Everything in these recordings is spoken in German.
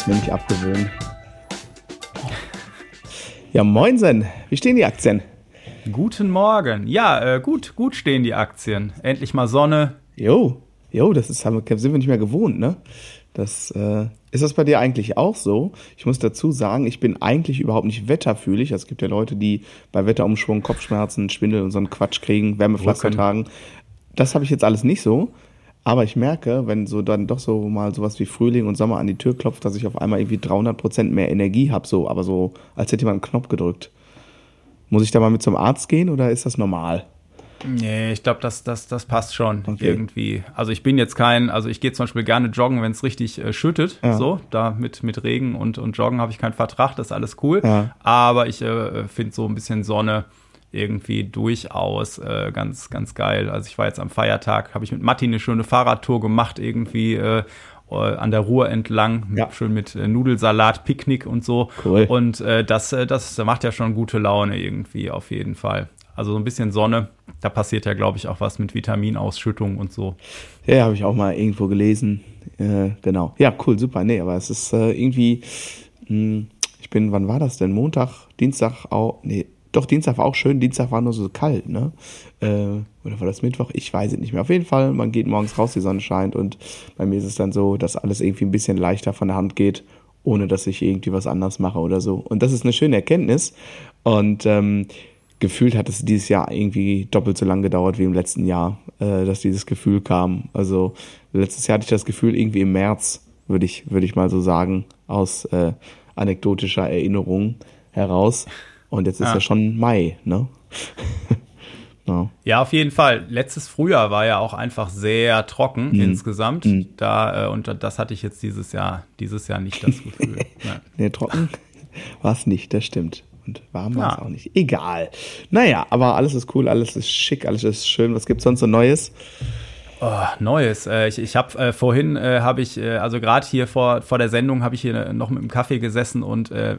Ich kann es mir nicht abgewöhnen. Ja, moinsen. Wie stehen die Aktien? Guten Morgen. Ja, äh, gut, gut stehen die Aktien. Endlich mal Sonne. Jo, jo, das ist, sind wir nicht mehr gewohnt, ne? Das, äh, ist das bei dir eigentlich auch so? Ich muss dazu sagen, ich bin eigentlich überhaupt nicht wetterfühlig. Es gibt ja Leute, die bei Wetterumschwung Kopfschmerzen, Schwindel und so einen Quatsch kriegen, Wärmepflaster tragen. Das habe ich jetzt alles nicht so. Aber ich merke, wenn so dann doch so mal sowas wie Frühling und Sommer an die Tür klopft, dass ich auf einmal irgendwie 300 Prozent mehr Energie habe, so, aber so, als hätte jemand einen Knopf gedrückt. Muss ich da mal mit zum Arzt gehen oder ist das normal? Nee, ich glaube, das, das, das passt schon okay. irgendwie. Also ich bin jetzt kein, also ich gehe zum Beispiel gerne joggen, wenn es richtig äh, schüttet. Ja. So, da mit, mit Regen und, und Joggen habe ich keinen Vertrag, das ist alles cool. Ja. Aber ich äh, finde so ein bisschen Sonne irgendwie durchaus äh, ganz, ganz geil. Also ich war jetzt am Feiertag, habe ich mit Matti eine schöne Fahrradtour gemacht, irgendwie äh, äh an der Ruhr entlang, ja. schön mit äh, Nudelsalat, Picknick und so. Cool. Und äh, das, äh, das macht ja schon gute Laune irgendwie auf jeden Fall. Also so ein bisschen Sonne, da passiert ja, glaube ich, auch was mit Vitaminausschüttung und so. Ja, habe ich auch mal irgendwo gelesen. Äh, genau. Ja, cool, super. Nee, aber es ist äh, irgendwie, mh, hm, ich bin, wann war das denn? Montag, Dienstag auch, nee, doch, Dienstag war auch schön, Dienstag war nur so kalt, ne? Äh, oder war das Mittwoch? Ich weiß es nicht mehr. Auf jeden Fall, man geht morgens raus, die Sonne scheint und bei mir ist es dann so, dass alles irgendwie ein bisschen leichter von der Hand geht, ohne dass ich irgendwie was anderes mache oder so. Und das ist eine schöne Erkenntnis. Und ähm, gefühlt hat es dieses Jahr irgendwie doppelt so lang gedauert wie im letzten Jahr, äh, dass dieses Gefühl kam. Also letztes Jahr hatte ich das Gefühl irgendwie im März, würde ich, würde ich mal so sagen, aus äh, anekdotischer Erinnerung heraus. Und jetzt ist ja, ja schon Mai, ne? ja. ja. auf jeden Fall. Letztes Frühjahr war ja auch einfach sehr trocken mhm. insgesamt. Mhm. Da, äh, und das hatte ich jetzt dieses Jahr, dieses Jahr nicht das Gefühl. ja. Nee, trocken war es nicht, das stimmt. Und warm war es auch nicht. Egal. Naja, aber alles ist cool, alles ist schick, alles ist schön. Was gibt's sonst so Neues? Oh, Neues. Äh, ich ich habe äh, vorhin äh, habe ich äh, also gerade hier vor vor der Sendung habe ich hier noch mit dem Kaffee gesessen und äh,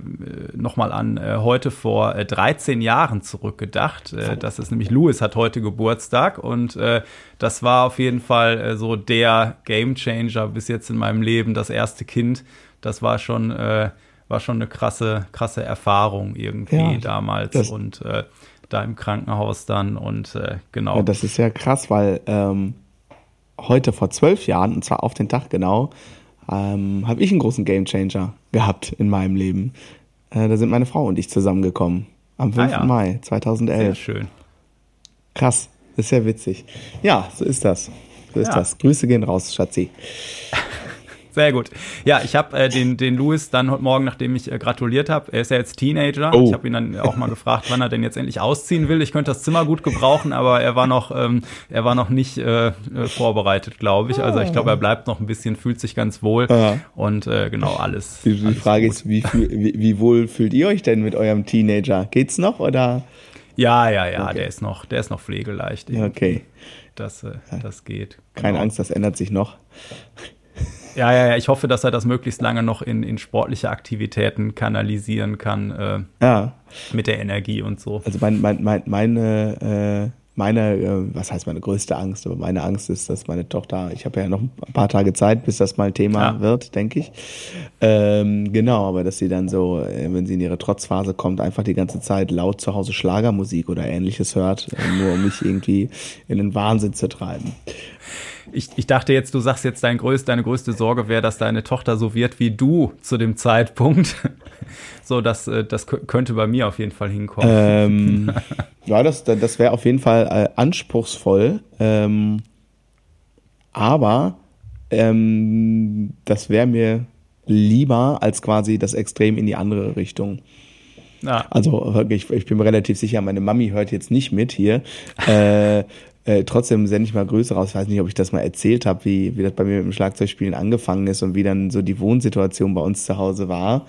noch mal an äh, heute vor äh, 13 Jahren zurückgedacht. Äh, das ist nämlich Louis hat heute Geburtstag und äh, das war auf jeden Fall äh, so der Gamechanger bis jetzt in meinem Leben. Das erste Kind. Das war schon äh, war schon eine krasse krasse Erfahrung irgendwie ja, damals und äh, da im Krankenhaus dann und äh, genau. Ja, das ist ja krass, weil ähm heute vor zwölf Jahren, und zwar auf den Tag genau, ähm, habe ich einen großen Gamechanger gehabt in meinem Leben. Äh, da sind meine Frau und ich zusammengekommen. Am 5. Ah, ja. Mai 2011. Sehr schön. Krass, ist sehr witzig. Ja, so ist das. So ist ja. das. Grüße gehen raus, Schatzi. Sehr gut. Ja, ich habe äh, den, den Louis dann heute Morgen, nachdem ich äh, gratuliert habe, er ist ja jetzt Teenager. Oh. Ich habe ihn dann auch mal gefragt, wann er denn jetzt endlich ausziehen will. Ich könnte das Zimmer gut gebrauchen, aber er war noch, ähm, er war noch nicht äh, äh vorbereitet, glaube ich. Also ich glaube, er bleibt noch ein bisschen, fühlt sich ganz wohl ja. und äh, genau alles. Die, die alles Frage gut. ist, wie, wie, wie wohl fühlt ihr euch denn mit eurem Teenager? Geht's noch oder? Ja, ja, ja, okay. der ist noch, der ist noch pflegeleicht. Irgendwie. Okay. Das, äh, das geht. Keine genau. Angst, das ändert sich noch. Ja, ja, ja, ich hoffe, dass er das möglichst lange noch in, in sportliche Aktivitäten kanalisieren kann. Äh, ja. Mit der Energie und so. Also mein, mein, mein, meine, äh, meine, äh, was heißt meine größte Angst, aber meine Angst ist, dass meine Tochter, ich habe ja noch ein paar Tage Zeit, bis das mal Thema ja. wird, denke ich. Ähm, genau, aber dass sie dann so, äh, wenn sie in ihre Trotzphase kommt, einfach die ganze Zeit laut zu Hause Schlagermusik oder ähnliches hört, äh, nur um mich irgendwie in den Wahnsinn zu treiben ich, ich dachte jetzt, du sagst jetzt, dein größt, deine größte Sorge wäre, dass deine Tochter so wird wie du zu dem Zeitpunkt. so, das, äh, das könnte bei mir auf jeden Fall hinkommen. Ähm, ja, das, das wäre auf jeden Fall äh, anspruchsvoll. Ähm, aber ähm, das wäre mir lieber als quasi das Extrem in die andere Richtung. Ah. Also ich, ich bin mir relativ sicher, meine Mami hört jetzt nicht mit hier. äh, äh, trotzdem sende ich mal Grüße raus. Ich weiß nicht, ob ich das mal erzählt habe, wie, wie das bei mir mit dem Schlagzeugspielen angefangen ist und wie dann so die Wohnsituation bei uns zu Hause war.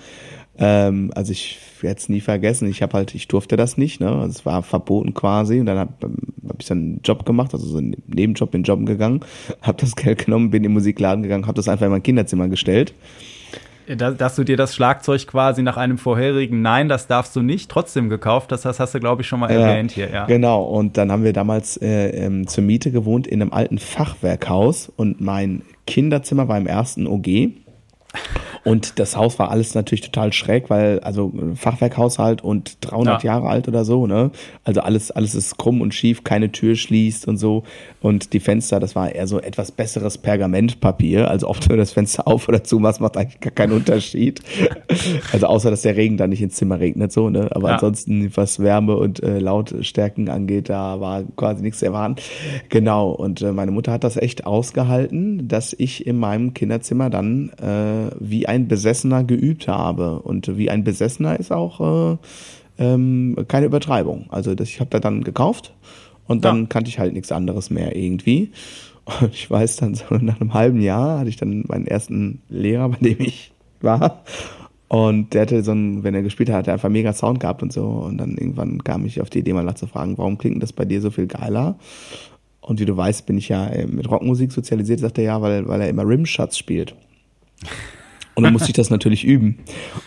Ähm, also ich werde es nie vergessen. Ich habe halt, ich durfte das nicht, ne? Also es war verboten quasi. Und dann habe hab ich dann einen Job gemacht, also so einen Nebenjob in Job gegangen, habe das Geld genommen, bin in den Musikladen gegangen, habe das einfach in mein Kinderzimmer gestellt dass du dir das Schlagzeug quasi nach einem vorherigen Nein, das darfst du nicht, trotzdem gekauft. Das, das hast du, glaube ich, schon mal ja, erwähnt hier. Ja. Genau, und dann haben wir damals äh, ähm, zur Miete gewohnt in einem alten Fachwerkhaus und mein Kinderzimmer war im ersten OG. Und das Haus war alles natürlich total schräg, weil also Fachwerkhaushalt und 300 ja. Jahre alt oder so, ne? Also alles alles ist krumm und schief, keine Tür schließt und so und die Fenster, das war eher so etwas besseres Pergamentpapier, also ob du das Fenster auf oder zu machst, macht eigentlich gar keinen Unterschied. also außer dass der Regen dann nicht ins Zimmer regnet so, ne? Aber ja. ansonsten was Wärme und äh, Lautstärken angeht, da war quasi nichts zu erwarten. Genau und äh, meine Mutter hat das echt ausgehalten, dass ich in meinem Kinderzimmer dann äh, wie ein Besessener geübt habe. Und wie ein Besessener ist auch äh, ähm, keine Übertreibung. Also das, ich habe da dann gekauft und dann ja. kannte ich halt nichts anderes mehr irgendwie. Und ich weiß dann so nach einem halben Jahr hatte ich dann meinen ersten Lehrer, bei dem ich war. Und der hatte so ein, wenn er gespielt hat, hat er einfach mega Sound gehabt und so. Und dann irgendwann kam ich auf die Idee, mal zu fragen, warum klingt das bei dir so viel geiler? Und wie du weißt, bin ich ja äh, mit Rockmusik sozialisiert, sagt er ja, weil, weil er immer Rimshots spielt. Und dann musste ich das natürlich üben.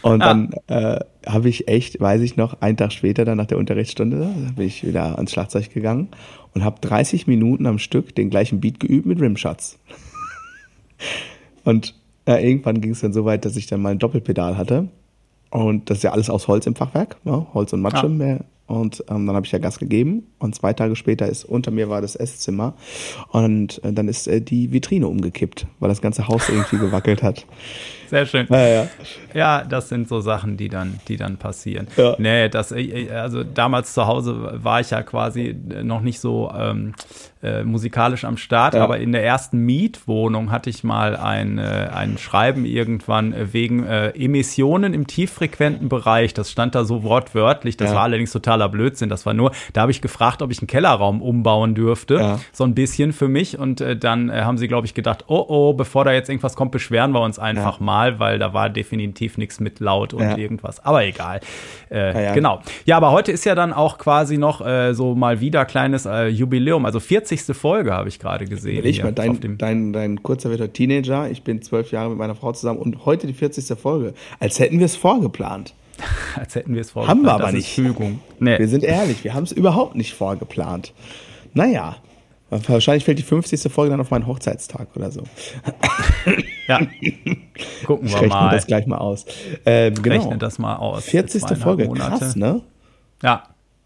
Und ah. dann äh, habe ich echt, weiß ich noch, einen Tag später, dann nach der Unterrichtsstunde, bin ich wieder ans Schlagzeug gegangen und habe 30 Minuten am Stück den gleichen Beat geübt mit Rimshots. und ja, irgendwann ging es dann so weit, dass ich dann mal ein Doppelpedal hatte. Und das ist ja alles aus Holz im Fachwerk, ne? Holz und Matsche, ah. mehr, und ähm, dann habe ich ja Gas gegeben und zwei Tage später ist unter mir war das Esszimmer und äh, dann ist äh, die Vitrine umgekippt, weil das ganze Haus irgendwie gewackelt hat. Sehr schön. Ja, ja. ja, das sind so Sachen, die dann, die dann passieren. Ja. Nee, das, äh, äh, also damals zu Hause war ich ja quasi noch nicht so ähm, äh, musikalisch am Start, ja. aber in der ersten Mietwohnung hatte ich mal ein, äh, ein Schreiben irgendwann äh, wegen äh, Emissionen im tieffrequenten Bereich. Das stand da so wortwörtlich. Das war allerdings totaler Blödsinn. Das war nur, da habe ich gefragt, ob ich einen Kellerraum umbauen dürfte. Ja. So ein bisschen für mich. Und äh, dann äh, haben sie, glaube ich, gedacht, oh oh, bevor da jetzt irgendwas kommt, beschweren wir uns einfach mal, weil da war definitiv nichts mit laut und irgendwas. Aber egal. Genau. Ja, aber heute ist ja dann auch quasi noch so mal wieder kleines Jubiläum. Also 40 40. Folge habe ich gerade gesehen. Ich mal, dein, dein, dein kurzer Wetter Teenager, ich bin zwölf Jahre mit meiner Frau zusammen und heute die 40. Folge. Als hätten wir es vorgeplant. Als hätten wir es vorgeplant. Haben wir aber nicht. Fügung. Nee. Wir sind ehrlich, wir haben es überhaupt nicht vorgeplant. Naja, wahrscheinlich fällt die 50. Folge dann auf meinen Hochzeitstag oder so. Ja, gucken wir ich mal. das gleich mal aus. Ähm, genau. Rechne das mal aus. 40. Folge, Monate. krass, ne? Ja.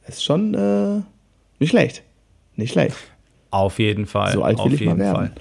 Ist schon äh, nicht schlecht. Nicht schlecht. Auf jeden Fall. So alt will auf ich jeden mal werden. Fall.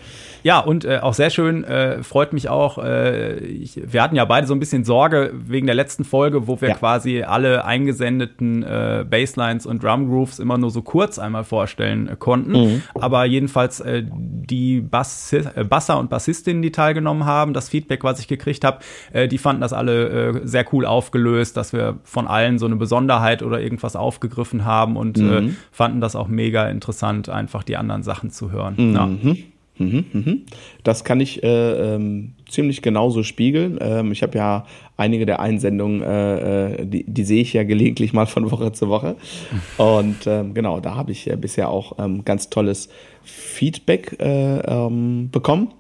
Ja, und äh, auch sehr schön, äh, freut mich auch. Äh, ich, wir hatten ja beide so ein bisschen Sorge wegen der letzten Folge, wo wir ja. quasi alle eingesendeten äh, Basslines und Drum Grooves immer nur so kurz einmal vorstellen äh, konnten. Mhm. Aber jedenfalls äh, die Bass äh, Basser und Bassistinnen, die teilgenommen haben, das Feedback, was ich gekriegt habe, äh, die fanden das alle äh, sehr cool aufgelöst, dass wir von allen so eine Besonderheit oder irgendwas aufgegriffen haben und mhm. äh, fanden das auch mega interessant, einfach die anderen Sachen zu hören. Mhm. Ja. Mhm, mhm. Das kann ich äh, ähm, ziemlich genauso spiegeln. Ähm, ich habe ja einige der Einsendungen, äh, äh, die, die sehe ich ja gelegentlich mal von Woche zu Woche. Und ähm, genau, da habe ich äh, bisher auch ähm, ganz tolles Feedback äh, ähm, bekommen.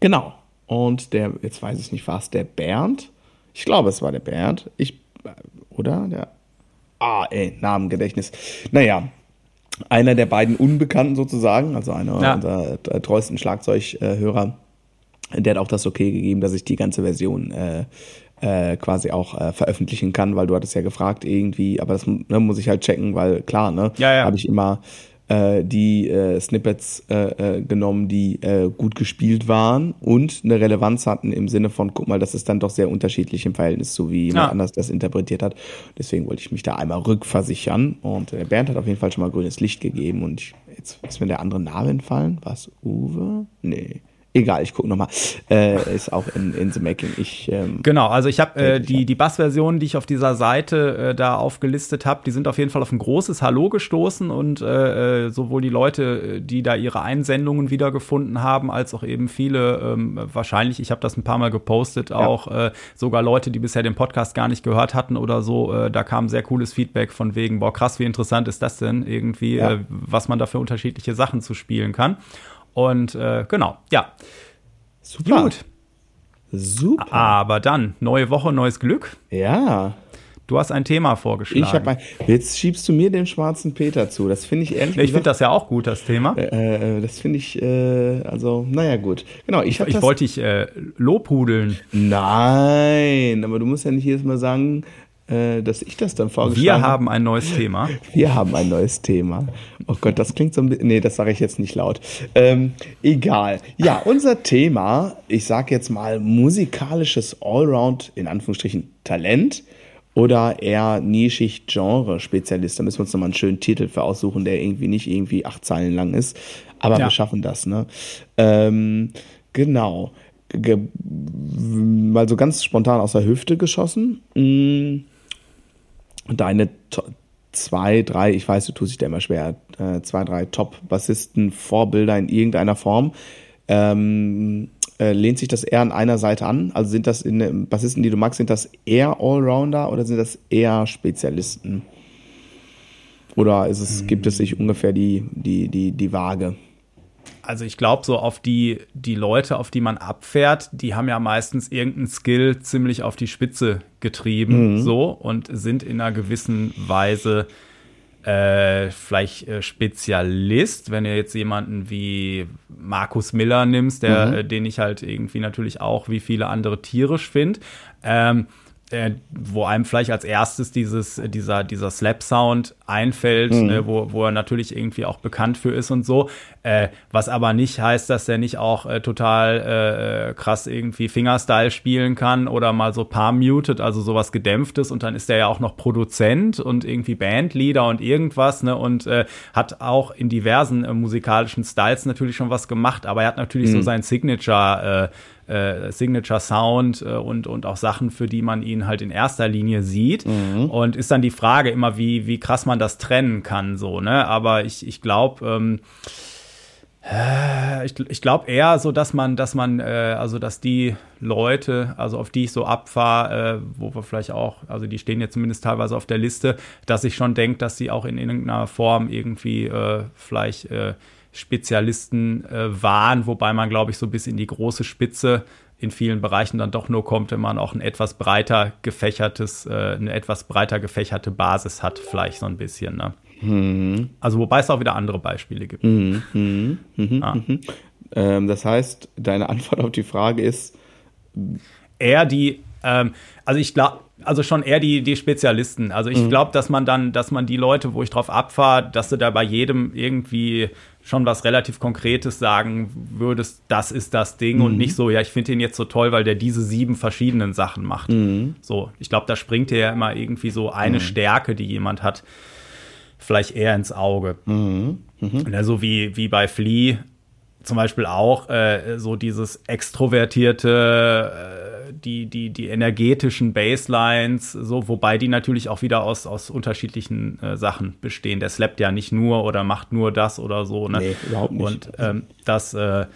Genau. Und der, jetzt weiß ich nicht, war es der Bernd? Ich glaube, es war der Bernd. Ich, äh, oder? Der, ah, ey, Namengedächtnis. Naja, einer der beiden Unbekannten sozusagen, also einer ja. unserer treuesten Schlagzeughörer, der hat auch das okay gegeben, dass ich die ganze Version äh, äh, quasi auch äh, veröffentlichen kann, weil du hattest ja gefragt irgendwie, aber das ne, muss ich halt checken, weil klar, ne, ja, ja. habe ich immer äh, die äh, Snippets äh, äh, genommen, die äh, gut gespielt waren und eine Relevanz hatten im Sinne von, guck mal, das ist dann doch sehr unterschiedlich im Verhältnis zu wie jemand ja. anders das interpretiert hat. Deswegen wollte ich mich da einmal rückversichern und äh, Bernd hat auf jeden Fall schon mal grünes Licht gegeben und ich, jetzt ist mir der andere Name entfallen. Was? Uwe? Nee. Egal, ich gucke nochmal. Äh, ist auch in, in the making. Ich, ähm, genau, also ich habe äh, die, die Bass-Versionen, die ich auf dieser Seite äh, da aufgelistet habe, die sind auf jeden Fall auf ein großes Hallo gestoßen und äh, äh sowohl die Leute, die da ihre Einsendungen wiedergefunden haben, als auch eben viele, ähm, wahrscheinlich, ich habe das ein paar Mal gepostet, ja. auch äh, sogar Leute, die bisher den Podcast gar nicht gehört hatten oder so, äh, da kam sehr cooles Feedback von wegen, boah, krass, wie interessant ist das denn irgendwie, ja. äh, was man da für unterschiedliche Sachen zu spielen kann. Und äh, genau, ja. Super. Gut. Super. Aber dann, neue Woche, neues Glück. Ja. Du hast ein Thema vorgeschlagen. Ich habe jetzt schiebst du mir den schwarzen Peter zu. Das finde ich ehrlich Ich finde das ja auch gut, das Thema. Äh, äh das finde ich, äh, also, naja, gut. Genau, ich Ich, ich wollte dich äh, lobhudeln. Nein, aber du musst ja nicht jedes Mal sagen, dass ich das dann vorgeschlagen habe. Wir haben ein neues Thema. Wir haben ein neues Thema. Oh Gott, das klingt so ein bisschen. Nee, das sage ich jetzt nicht laut. Ähm, egal. Ja, unser Thema, ich sage jetzt mal musikalisches Allround, in Anführungsstrichen Talent oder eher nischig Genre-Spezialist. Da müssen wir uns nochmal einen schönen Titel für aussuchen, der irgendwie nicht irgendwie acht Zeilen lang ist. Aber ja. wir schaffen das, ne? Ähm, genau. Ge mal so ganz spontan aus der Hüfte geschossen. Hm deine zwei, drei, ich weiß, du tust dich da immer schwer, äh, zwei, drei Top-Bassisten, Vorbilder in irgendeiner Form. Ähm, äh, lehnt sich das eher an einer Seite an? Also sind das in, äh, Bassisten, die du magst, sind das eher Allrounder oder sind das eher Spezialisten? Oder ist es, gibt es sich ungefähr die, die, die, die Waage? Also ich glaube, so auf die, die Leute, auf die man abfährt, die haben ja meistens irgendeinen Skill ziemlich auf die Spitze getrieben, mhm. so, und sind in einer gewissen Weise äh, vielleicht äh, Spezialist, wenn du jetzt jemanden wie Markus Miller nimmst, der, mhm. äh, den ich halt irgendwie natürlich auch wie viele andere tierisch finde. Ähm, äh, wo einem vielleicht als erstes dieses, dieser, dieser Slap-Sound einfällt, mhm. äh, wo, wo er natürlich irgendwie auch bekannt für ist und so. Äh, was aber nicht heißt, dass er nicht auch äh, total äh, krass irgendwie Fingerstyle spielen kann oder mal so palm muted, also sowas gedämpftes und dann ist er ja auch noch Produzent und irgendwie Bandleader und irgendwas, ne? Und äh, hat auch in diversen äh, musikalischen Styles natürlich schon was gemacht, aber er hat natürlich mhm. so sein Signature äh, Signature Sound äh, und, und auch Sachen, für die man ihn halt in erster Linie sieht. Mhm. Und ist dann die Frage immer, wie, wie krass man das trennen kann, so, ne? Aber ich, ich glaube, ähm, äh, ich, ich glaube eher so, dass man, dass man, äh, also dass die Leute, also auf die ich so abfahre, äh, wo wir vielleicht auch, also die stehen jetzt zumindest teilweise auf der Liste, dass ich schon denke, dass sie auch in irgendeiner Form irgendwie äh, vielleicht äh, Spezialisten äh, waren, wobei man, glaube ich, so bis in die große Spitze in vielen Bereichen dann doch nur kommt, wenn man auch ein etwas breiter gefächertes, äh, eine etwas breiter gefächerte Basis hat, vielleicht so ein bisschen. Ne? Mhm. Also wobei es auch wieder andere Beispiele gibt. Mhm. Mhm. Ah. Ähm, das heißt, deine Antwort auf die Frage ist eher die, ähm, also ich glaube, also schon eher die, die Spezialisten. Also ich mhm. glaube, dass man dann, dass man die Leute, wo ich drauf abfahre, dass du da bei jedem irgendwie schon was relativ Konkretes sagen würdest, das ist das Ding mhm. und nicht so, ja, ich finde ihn jetzt so toll, weil der diese sieben verschiedenen Sachen macht. Mhm. So, ich glaube, da springt dir ja immer irgendwie so eine mhm. Stärke, die jemand hat, vielleicht eher ins Auge. Mhm. Mhm. Ja, so wie, wie bei Flea zum Beispiel auch äh, so dieses extrovertierte, äh, die, die, die energetischen Baselines, so, wobei die natürlich auch wieder aus, aus unterschiedlichen äh, Sachen bestehen. Der slappt ja nicht nur oder macht nur das oder so. Ne? Nee, überhaupt nicht. Und ähm, das, äh,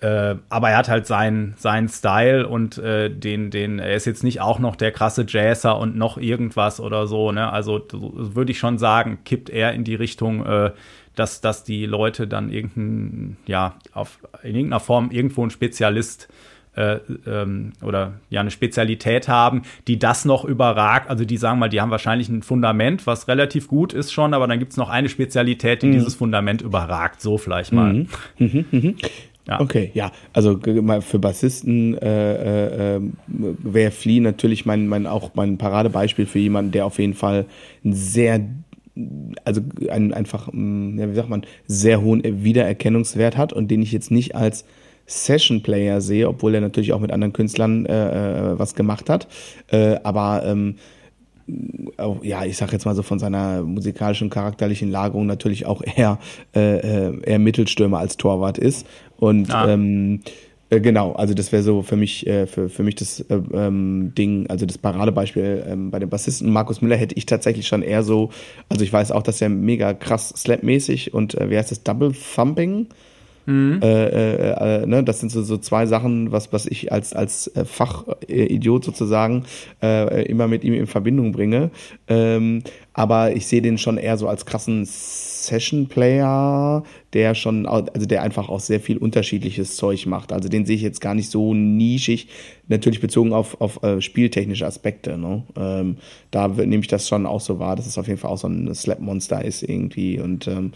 äh, aber er hat halt seinen, seinen Style und äh, den, den, er ist jetzt nicht auch noch der krasse Jazzer und noch irgendwas oder so, ne? Also würde ich schon sagen, kippt er in die Richtung, äh, dass, dass die Leute dann irgendein, ja, auf, in irgendeiner Form irgendwo ein Spezialist äh, ähm, oder ja eine Spezialität haben, die das noch überragt. Also die sagen mal, die haben wahrscheinlich ein Fundament, was relativ gut ist schon, aber dann gibt es noch eine Spezialität, die mhm. dieses Fundament überragt. So vielleicht mal. Mhm. Mhm. mhm. Ja. Okay, ja, also für Bassisten äh, äh, wäre Flea natürlich mein, mein auch mein Paradebeispiel für jemanden, der auf jeden Fall ein sehr also einen einfach, ja, wie sagt man, sehr hohen Wiedererkennungswert hat und den ich jetzt nicht als Session-Player sehe, obwohl er natürlich auch mit anderen Künstlern äh, äh was gemacht hat. Äh, aber ähm, auch, ja, ich sag jetzt mal so von seiner musikalischen, charakterlichen Lagerung natürlich auch eher, äh, äh eher Mittelstürmer als Torwart ist. Und ah. ähm, äh, genau, also das wäre so für mich, äh, für, für mich das äh, ähm, Ding, also das Paradebeispiel ähm, bei dem Bassisten Markus Müller hätte ich tatsächlich schon eher so, also ich weiß auch, dass er mega krass slapmäßig und äh, wie heißt das, Double Thumping? Mhm. Äh, äh, äh, ne, das sind so, so zwei Sachen, was, was ich als, als äh, Fachidiot sozusagen äh, immer mit ihm in Verbindung bringe. Ähm, aber ich sehe den schon eher so als krassen Session-Player, der schon, also der einfach auch sehr viel unterschiedliches Zeug macht. Also den sehe ich jetzt gar nicht so nischig, natürlich bezogen auf, auf äh, spieltechnische Aspekte. Ne? Ähm, da nehme ich das schon auch so wahr, dass es auf jeden Fall auch so ein Slap-Monster ist irgendwie und ähm,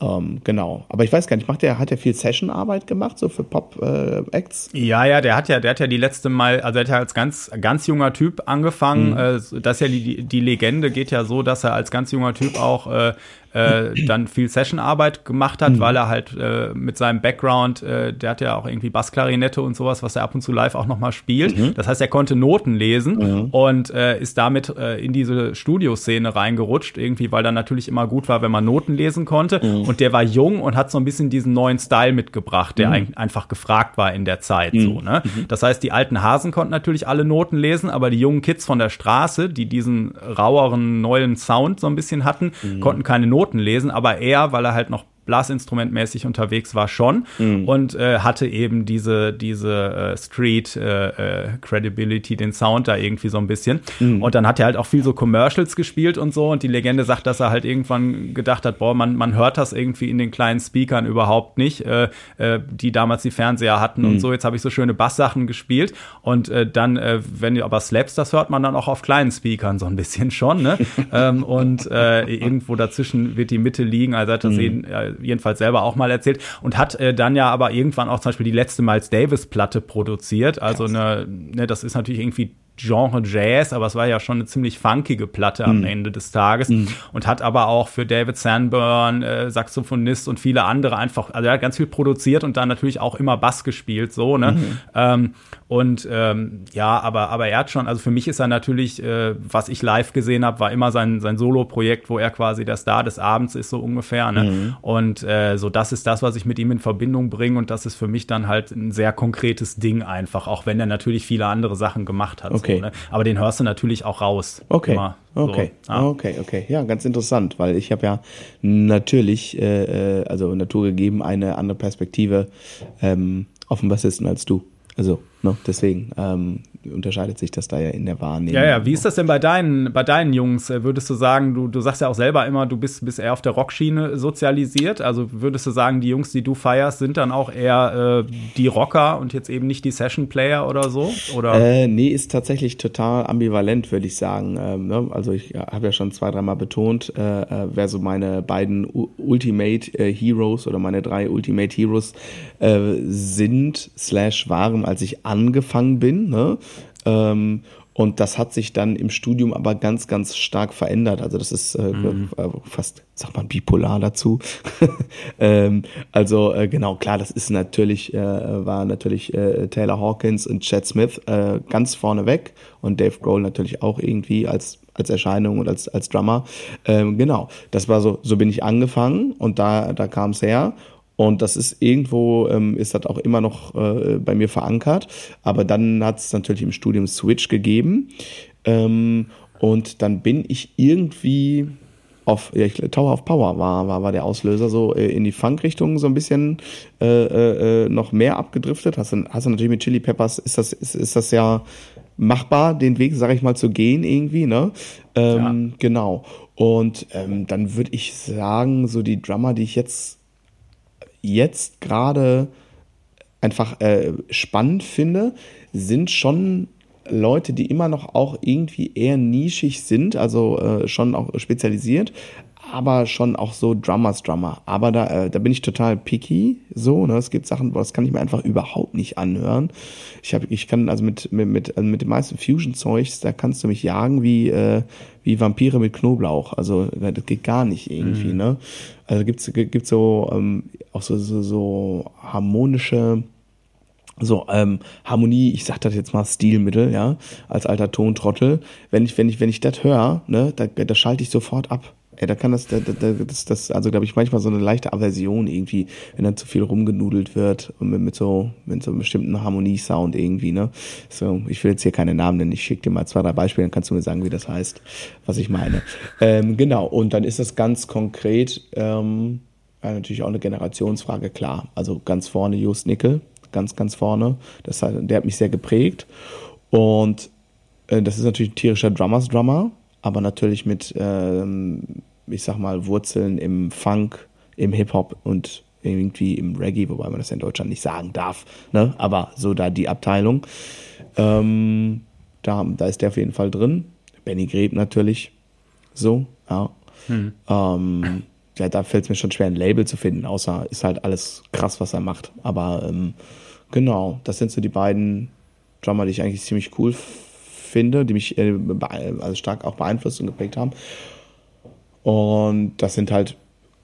ähm, genau. Aber ich weiß gar nicht, macht der, hat er viel Session-Arbeit gemacht, so für Pop-Acts? Äh, ja, ja, der hat ja, der hat ja die letzte Mal, also er hat ja als ganz, ganz junger Typ angefangen. Mhm. Äh, das ist ja die, die Legende geht ja so, dass er als ganz junger Typ auch äh, dann viel Sessionarbeit gemacht hat, mhm. weil er halt äh, mit seinem Background, äh, der hat ja auch irgendwie Bassklarinette und sowas, was er ab und zu live auch nochmal spielt. Mhm. Das heißt, er konnte Noten lesen mhm. und äh, ist damit äh, in diese Studioszene reingerutscht, irgendwie, weil dann natürlich immer gut war, wenn man Noten lesen konnte. Mhm. Und der war jung und hat so ein bisschen diesen neuen Style mitgebracht, der mhm. ein, einfach gefragt war in der Zeit. So, mhm. ne? Das heißt, die alten Hasen konnten natürlich alle Noten lesen, aber die jungen Kids von der Straße, die diesen raueren neuen Sound so ein bisschen hatten, konnten keine Noten Noten lesen, aber er, weil er halt noch blasinstrumentmäßig unterwegs war schon mhm. und äh, hatte eben diese diese äh, Street äh, äh, Credibility, den Sound da irgendwie so ein bisschen. Mhm. Und dann hat er halt auch viel so Commercials gespielt und so und die Legende sagt, dass er halt irgendwann gedacht hat, boah, man man hört das irgendwie in den kleinen Speakern überhaupt nicht, äh, äh, die damals die Fernseher hatten mhm. und so. Jetzt habe ich so schöne Basssachen gespielt und dann, wenn ihr aber slaps, das hört man dann auch auf kleinen Speakern so ein bisschen schon, ne? ähm, und irgendwo dazwischen wird die Mitte liegen, also hat er sehen, äh, jedenfalls selber auch mal erzählt und hat äh, dann ja aber irgendwann auch zum Beispiel die letzte Miles Davis Platte produziert. Also eine, ne, das ist natürlich irgendwie Genre Jazz, aber es war ja schon eine ziemlich funkige Platte am mm. Ende des Tages mm. und hat aber auch für David Sanborn, äh, Saxophonist und viele andere einfach, also er hat ganz viel produziert und dann natürlich auch immer Bass gespielt, so, ne? Mm. Ähm, und ähm, ja, aber, aber er hat schon, also für mich ist er natürlich, äh, was ich live gesehen habe, war immer sein, sein Solo-Projekt, wo er quasi der Star des Abends ist, so ungefähr. Ne? Mhm. Und äh, so, das ist das, was ich mit ihm in Verbindung bringe und das ist für mich dann halt ein sehr konkretes Ding einfach, auch wenn er natürlich viele andere Sachen gemacht hat. Okay. So, ne? Aber den hörst du natürlich auch raus. Okay. Immer, okay. So, ja. okay, okay. Ja, ganz interessant, weil ich habe ja natürlich, äh, äh, also naturgegeben, eine andere Perspektive ähm, auf den Bassisten als du. Also Ne? Deswegen ähm, unterscheidet sich das da ja in der Wahrnehmung. Ja, ja. Wie ist das denn bei deinen, bei deinen Jungs? Äh, würdest du sagen, du, du sagst ja auch selber immer, du bist, bist eher auf der Rockschiene sozialisiert. Also würdest du sagen, die Jungs, die du feierst, sind dann auch eher äh, die Rocker und jetzt eben nicht die Session-Player oder so? Oder? Äh, nee, ist tatsächlich total ambivalent, würde ich sagen. Ähm, ne? Also ich habe ja schon zwei, dreimal betont, äh, äh, wer so meine beiden U Ultimate äh, Heroes oder meine drei Ultimate Heroes sind, slash waren, als ich angefangen bin. Ne? Ähm, und das hat sich dann im Studium aber ganz, ganz stark verändert. Also das ist äh, mhm. Äh, fast, sagt man, bipolar dazu. ähm, also äh, genau, klar, das ist natürlich, äh, war natürlich äh, Taylor Hawkins und Chad Smith äh, ganz vorne weg und Dave Grohl natürlich auch irgendwie als als Erscheinung und als als Drummer. Ähm, genau, das war so, so bin ich angefangen und da da kam es her und das ist irgendwo, ähm, ist das auch immer noch äh, bei mir verankert. Aber dann hat es natürlich im Studium Switch gegeben. Ähm, und dann bin ich irgendwie auf, ja, ich, Tower of Power war, war, war der Auslöser, so äh, in die Funk-Richtung so ein bisschen äh, äh, noch mehr abgedriftet. Hast du, hast du natürlich mit Chili Peppers, ist das, ist, ist das ja machbar, den Weg, sag ich mal, zu gehen irgendwie, ne? Ähm, ja. Genau. Und ähm, dann würde ich sagen, so die Drummer, die ich jetzt jetzt gerade einfach äh, spannend finde, sind schon Leute, die immer noch auch irgendwie eher nischig sind, also äh, schon auch spezialisiert, aber schon auch so Drummers Drummer. Aber da, äh, da bin ich total picky. So, ne? Es gibt Sachen, das kann ich mir einfach überhaupt nicht anhören. Ich habe, ich kann also mit mit mit, also mit dem meisten Fusion-Zeugs, da kannst du mich jagen wie äh, wie Vampire mit Knoblauch. Also das geht gar nicht irgendwie. Mhm. Ne? Also gibt's gibt's so ähm, auch so so, so harmonische so ähm, Harmonie, ich sag das jetzt mal Stilmittel, ja, als alter Tontrottel. Wenn ich wenn ich wenn ich das höre, ne, da, da schalte ich sofort ab. Ey, da kann das, da, da, das, das, also glaube ich manchmal so eine leichte Aversion irgendwie, wenn dann zu viel rumgenudelt wird und mit, mit so, mit so einem bestimmten Harmoniesound irgendwie, ne. So, ich will jetzt hier keine Namen nennen, ich schicke dir mal zwei, drei Beispiele, dann kannst du mir sagen, wie das heißt, was ich meine. Ähm, genau, und dann ist das ganz konkret, ähm, ja, natürlich auch eine Generationsfrage, klar. Also ganz vorne Just Nickel, ganz, ganz vorne. Das, der hat mich sehr geprägt. Und äh, das ist natürlich ein tierischer Drummers Drummer aber natürlich mit, ähm, ich sag mal, Wurzeln im Funk, im Hip-Hop und irgendwie im Reggae, wobei man das in Deutschland nicht sagen darf, ne? aber so da die Abteilung. Ähm, da, da ist der auf jeden Fall drin. Benny Greb natürlich. So, ja. Hm. Ähm, ja, da fällt es mir schon schwer, ein Label zu finden, außer ist halt alles krass, was er macht. Aber ähm, genau, das sind so die beiden Drummer, die ich eigentlich ziemlich cool finde, die mich äh, also stark auch beeinflusst und geprägt haben. Und das sind halt,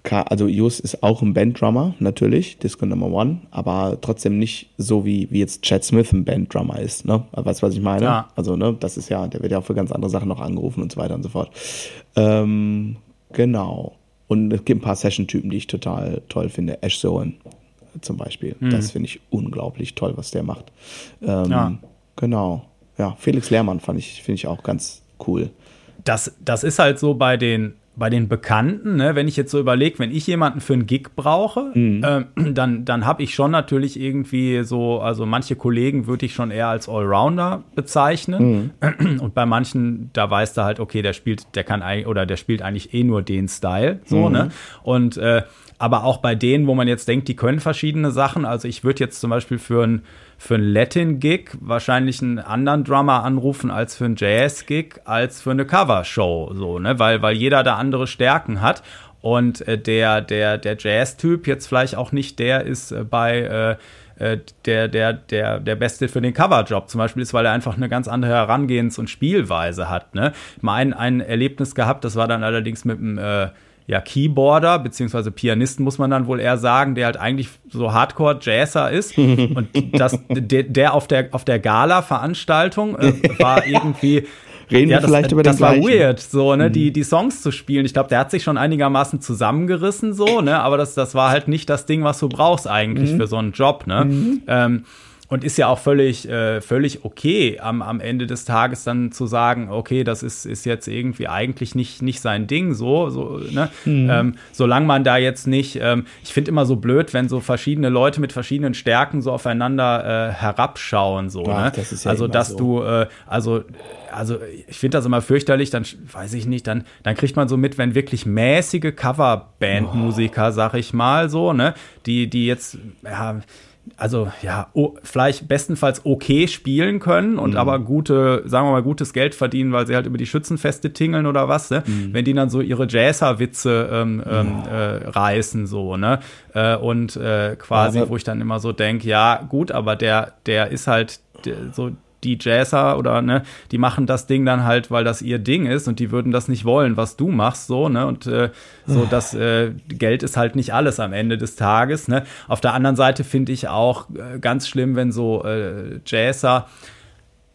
also Jus ist auch ein Banddrummer, natürlich, Disco Number One, aber trotzdem nicht so wie, wie jetzt Chad Smith ein Banddrummer ist, ne? Weißt du, was ich meine? Ja. Also, ne, das ist ja, der wird ja auch für ganz andere Sachen noch angerufen und so weiter und so fort. Ähm, genau. Und es gibt ein paar Session-Typen, die ich total toll finde. Ash Sohan zum Beispiel. Mhm. Das finde ich unglaublich toll, was der macht. Ähm, ja. Genau. Ja, Felix Lehrmann fand ich, finde ich auch ganz cool. Das, das ist halt so bei den, bei den Bekannten, ne, wenn ich jetzt so überlege, wenn ich jemanden für einen Gig brauche, mhm. äh, dann, dann habe ich schon natürlich irgendwie so, also manche Kollegen würde ich schon eher als Allrounder bezeichnen. Mhm. Und bei manchen, da weißt du halt, okay, der spielt, der kann eigentlich, oder der spielt eigentlich eh nur den Style. So, mhm. ne? Und äh, aber auch bei denen, wo man jetzt denkt, die können verschiedene Sachen. Also ich würde jetzt zum Beispiel für ein für einen Latin-Gig wahrscheinlich einen anderen Drummer anrufen als für einen Jazz-Gig, als für eine Cover-Show, so, ne? Weil, weil jeder da andere Stärken hat. Und äh, der, der, der Jazz-Typ jetzt vielleicht auch nicht der ist äh, bei äh, äh der, der, der, der Beste für den Coverjob zum Beispiel ist, weil er einfach eine ganz andere Herangehens- und Spielweise hat. Ne? Mal ein, ein Erlebnis gehabt, das war dann allerdings mit einem äh, ja, Keyboarder, beziehungsweise Pianisten muss man dann wohl eher sagen, der halt eigentlich so Hardcore-Jazzer ist. Und das, der, der auf der, auf der Gala-Veranstaltung äh, war irgendwie. Reden ja, wir das, vielleicht über den Das war weird, so, ne, mhm. die, die Songs zu spielen. Ich glaube, der hat sich schon einigermaßen zusammengerissen, so, ne, aber das, das war halt nicht das Ding, was du brauchst eigentlich mhm. für so einen Job, ne. Mhm. Ähm, und ist ja auch völlig, äh, völlig okay, am, am Ende des Tages dann zu sagen, okay, das ist, ist jetzt irgendwie eigentlich nicht, nicht sein Ding, so, so ne? Mhm. Ähm, solange man da jetzt nicht, ähm, ich finde immer so blöd, wenn so verschiedene Leute mit verschiedenen Stärken so aufeinander äh, herabschauen, so, Ach, ne? Das ja also, dass so. du, äh, also, also ich finde das immer fürchterlich, dann weiß ich nicht, dann, dann kriegt man so mit, wenn wirklich mäßige Coverband-Musiker, sag ich mal, so, ne, die, die jetzt, ja, also ja, oh, vielleicht bestenfalls okay spielen können und mhm. aber gute, sagen wir mal, gutes Geld verdienen, weil sie halt über die Schützenfeste tingeln oder was, ne? Mhm. Wenn die dann so ihre Jazzer-Witze ähm, ähm, äh, reißen, so, ne? Äh, und äh, quasi, aber wo ich dann immer so denke, ja, gut, aber der, der ist halt der, so die Jazzer oder ne, die machen das Ding dann halt, weil das ihr Ding ist und die würden das nicht wollen, was du machst, so, ne? Und äh, so, das äh, Geld ist halt nicht alles am Ende des Tages. Ne? Auf der anderen Seite finde ich auch äh, ganz schlimm, wenn so äh, Jazzer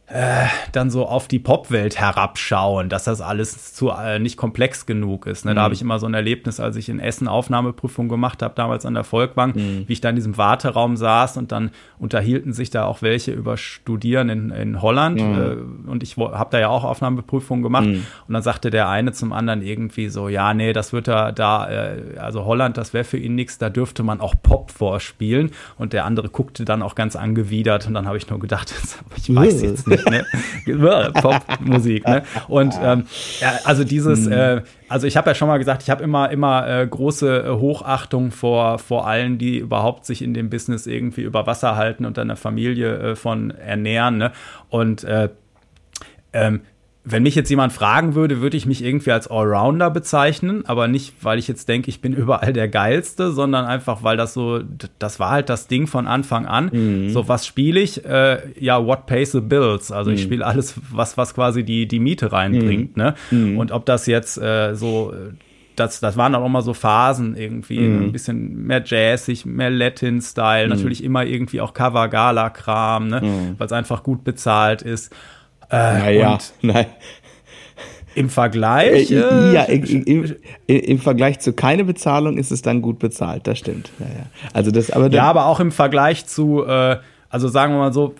äh, dann so auf die Popwelt herabschauen, dass das alles zu äh, nicht komplex genug ist. Ne? Mhm. Da habe ich immer so ein Erlebnis, als ich in Essen Aufnahmeprüfung gemacht habe, damals an der Volkbank, mhm. wie ich da in diesem Warteraum saß und dann unterhielten sich da auch welche über Studieren in, in Holland mhm. äh, und ich habe da ja auch Aufnahmeprüfungen gemacht mhm. und dann sagte der eine zum anderen irgendwie so, ja, nee, das wird er da, äh, also Holland, das wäre für ihn nichts, da dürfte man auch Pop vorspielen und der andere guckte dann auch ganz angewidert und dann habe ich nur gedacht, ich weiß jetzt nicht nicht, ne? Popmusik, ne? Und ähm, ja, also dieses, mhm. äh, also ich habe ja schon mal gesagt, ich habe immer, immer äh, große äh, Hochachtung vor, vor allen, die überhaupt sich in dem Business irgendwie über Wasser halten und eine Familie äh, von ernähren, ne? Und äh, ähm, wenn mich jetzt jemand fragen würde, würde ich mich irgendwie als Allrounder bezeichnen, aber nicht, weil ich jetzt denke, ich bin überall der Geilste, sondern einfach, weil das so, das war halt das Ding von Anfang an. Mhm. So, was spiele ich? Äh, ja, what pays the bills? Also mhm. ich spiele alles, was, was quasi die, die Miete reinbringt. Mhm. Ne? Mhm. Und ob das jetzt äh, so das, das waren auch immer so Phasen irgendwie, mhm. ein bisschen mehr jazzig, mehr Latin-Style, mhm. natürlich immer irgendwie auch Cover-Gala-Kram, ne? Mhm. weil es einfach gut bezahlt ist. Äh, naja, nein. Im Vergleich? Äh, äh ja, im, im, im, Vergleich zu keine Bezahlung ist es dann gut bezahlt, das stimmt. Ja, ja. Also das, aber ja, aber auch im Vergleich zu, äh, also sagen wir mal so,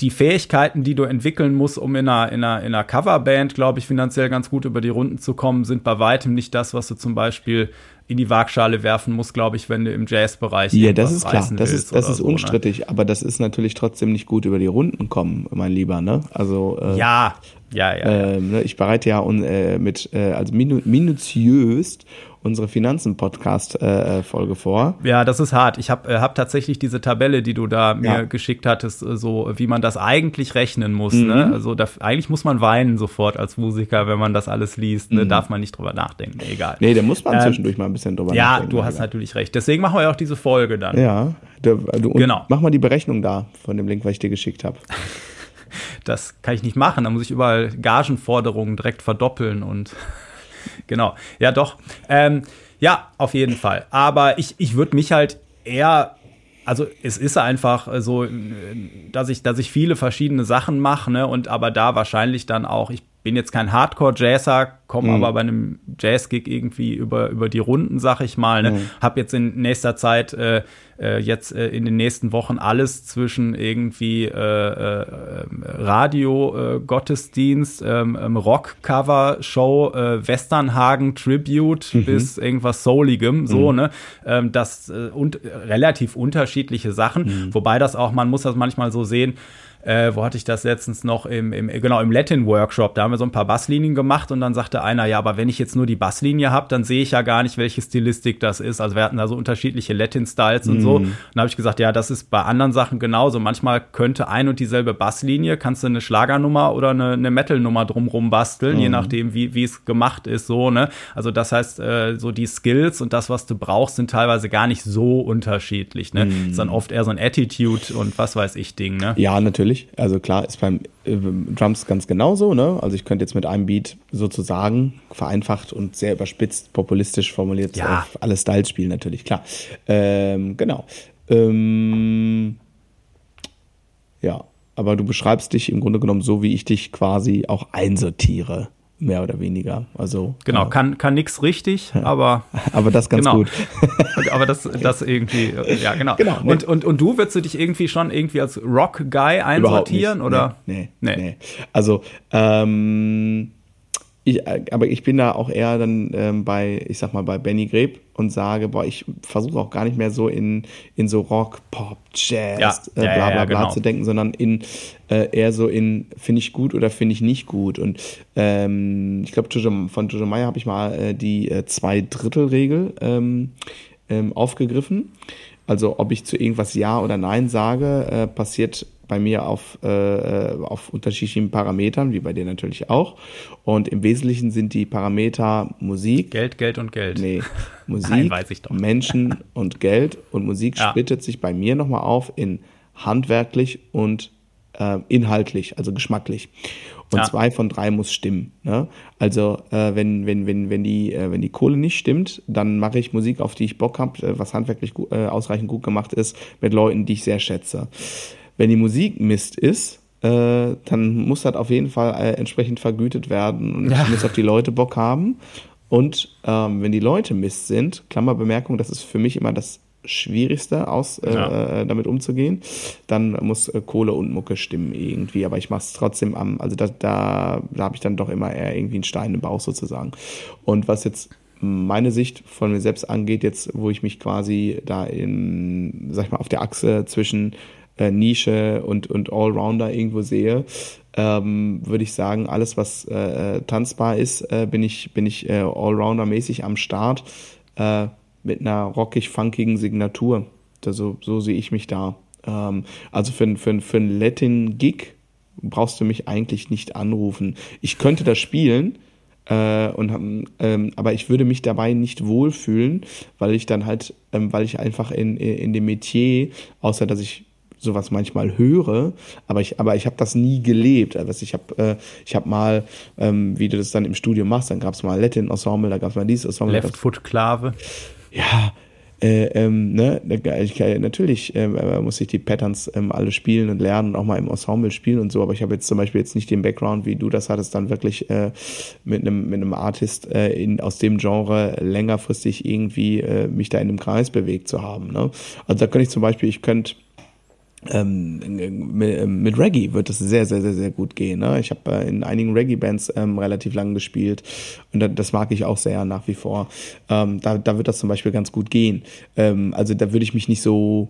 die Fähigkeiten, die du entwickeln musst, um in einer, in einer, in einer Coverband, glaube ich, finanziell ganz gut über die Runden zu kommen, sind bei weitem nicht das, was du zum Beispiel in die Waagschale werfen musst, glaube ich, wenn du im Jazzbereich Ja, das ist klar, das ist, das ist so, ne? unstrittig, ne? aber das ist natürlich trotzdem nicht gut über die Runden kommen, mein Lieber, ne? Also äh, Ja, ja, ja. Äh, ne, ich bereite ja un, äh, mit äh, also minu minutiös unsere Finanzen-Podcast-Folge äh, vor. Ja, das ist hart. Ich habe äh, hab tatsächlich diese Tabelle, die du da mir ja. geschickt hattest, äh, so wie man das eigentlich rechnen muss. Ne? Mhm. Ne? Also da, eigentlich muss man weinen sofort als Musiker, wenn man das alles liest. Ne? Mhm. Darf man nicht drüber nachdenken. Egal. Nee, da muss man ähm, zwischendurch mal ein bisschen drüber ja, nachdenken. Ja, du hast egal. natürlich recht. Deswegen machen wir ja auch diese Folge dann. Ja, du, du, genau. Mach mal die Berechnung da von dem Link, was ich dir geschickt habe. das kann ich nicht machen. Da muss ich überall Gagenforderungen direkt verdoppeln und genau. Ja, doch. Ähm, ja, auf jeden Fall. Aber ich, ich würde mich halt eher also es ist einfach so, dass ich, dass ich viele verschiedene Sachen mache, ne, und aber da wahrscheinlich dann auch, ich bin jetzt kein Hardcore-Jazzer, komme mhm. aber bei einem Jazz-Gig irgendwie über, über die Runden, sag ich mal. Ne? Mhm. Hab jetzt in nächster Zeit, äh, äh, jetzt äh, in den nächsten Wochen alles zwischen irgendwie äh, äh, Radio, äh, Gottesdienst, ähm, ähm, Rock-Cover-Show, äh, Westernhagen Tribute mhm. bis irgendwas Souligem, so, mhm. ne? Ähm, das äh, und relativ unterschiedliche Sachen, mhm. wobei das auch, man muss das manchmal so sehen, äh, wo hatte ich das letztens noch im, im genau im Latin Workshop, da haben wir so ein paar Basslinien gemacht und dann sagte einer, ja, aber wenn ich jetzt nur die Basslinie habe, dann sehe ich ja gar nicht, welche Stilistik das ist. Also wir hatten da so unterschiedliche Latin Styles und mm. so. Und dann habe ich gesagt, ja, das ist bei anderen Sachen genauso. Manchmal könnte ein und dieselbe Basslinie, kannst du eine Schlagernummer oder eine, eine Metal-Nummer drumrum basteln, mm. je mhm. nachdem, wie wie es gemacht ist, so, ne? Also das heißt, äh, so die Skills und das, was du brauchst, sind teilweise gar nicht so unterschiedlich, ne? Mm. Ist dann oft eher so ein Attitude und was weiß ich Ding, ne? Ja, natürlich natürlich. Also klar, ist beim äh, Drums ganz genauso. Ne? Also ich könnte jetzt mit einem Beat sozusagen vereinfacht und sehr überspitzt, populistisch formuliert ja. auf alle Styles spielen, natürlich, klar. Ähm, genau. Ähm, ja, aber du beschreibst dich im Grunde genommen so, wie ich dich quasi auch einsortiere mehr oder weniger. Also genau, äh, kann kann nix richtig, aber aber das ganz genau. gut. aber das das irgendwie ja genau. genau nee. und, und und du würdest du dich irgendwie schon irgendwie als Rock Guy einsortieren oder? Nee, nee, nee. nee. Also ähm, ich, aber ich bin da auch eher dann ähm, bei, ich sag mal, bei Benny Greb und sage, boah, ich versuche auch gar nicht mehr so in, in so Rock, Pop, Jazz, ja, äh, bla bla ja, bla genau. zu denken, sondern in äh, eher so in finde ich gut oder finde ich nicht gut. Und ähm, ich glaube, von Jojo Meyer habe ich mal äh, die äh, Zwei-Drittel-Regel ähm, ähm, aufgegriffen. Also ob ich zu irgendwas Ja oder Nein sage, äh, passiert bei mir auf, äh, äh, auf unterschiedlichen Parametern, wie bei dir natürlich auch. Und im Wesentlichen sind die Parameter Musik. Geld, Geld und Geld. Nee, Musik, Nein, Menschen und Geld. Und Musik ja. splittet sich bei mir nochmal auf in handwerklich und äh, inhaltlich, also geschmacklich. Und ja. zwei von drei muss stimmen. Ne? Also äh, wenn, wenn, wenn, wenn, die, äh, wenn die Kohle nicht stimmt, dann mache ich Musik, auf die ich Bock habe, äh, was handwerklich gut, äh, ausreichend gut gemacht ist, mit Leuten, die ich sehr schätze. Wenn die Musik Mist ist, äh, dann muss das auf jeden Fall äh, entsprechend vergütet werden und ja. muss auf die Leute Bock haben. Und ähm, wenn die Leute Mist sind, Klammerbemerkung, das ist für mich immer das Schwierigste, aus, äh, ja. äh, damit umzugehen, dann muss äh, Kohle und Mucke stimmen irgendwie. Aber ich mache es trotzdem am, also da, da, da habe ich dann doch immer eher irgendwie einen Stein im Bauch sozusagen. Und was jetzt meine Sicht von mir selbst angeht, jetzt, wo ich mich quasi da in, sag ich mal, auf der Achse zwischen äh, Nische und, und Allrounder irgendwo sehe, ähm, würde ich sagen, alles, was äh, tanzbar ist, äh, bin ich, bin ich äh, Allrounder-mäßig am Start äh, mit einer rockig-funkigen Signatur. Also, so sehe ich mich da. Ähm, also für, für, für einen Latin-Gig brauchst du mich eigentlich nicht anrufen. Ich könnte das spielen, äh, und ähm, aber ich würde mich dabei nicht wohlfühlen, weil ich dann halt, ähm, weil ich einfach in, in dem Metier, außer dass ich sowas manchmal höre, aber ich, aber ich habe das nie gelebt. Also ich habe äh, ich habe mal, ähm, wie du das dann im Studio machst, dann gab es mal Latin Ensemble, da gab es mal dieses Ensemble. Left Foot Klave. Ja, äh, ähm, ne, ich, natürlich äh, muss ich die Patterns ähm, alle spielen und lernen und auch mal im Ensemble spielen und so, aber ich habe jetzt zum Beispiel jetzt nicht den Background, wie du das hattest, dann wirklich äh, mit einem mit einem Artist äh, in, aus dem Genre längerfristig irgendwie äh, mich da in einem Kreis bewegt zu haben. Ne? Also da könnte ich zum Beispiel, ich könnte ähm, mit Reggae wird es sehr, sehr, sehr, sehr gut gehen. Ne? Ich habe äh, in einigen Reggae-Bands ähm, relativ lang gespielt und das mag ich auch sehr nach wie vor. Ähm, da, da wird das zum Beispiel ganz gut gehen. Ähm, also da würde ich mich nicht so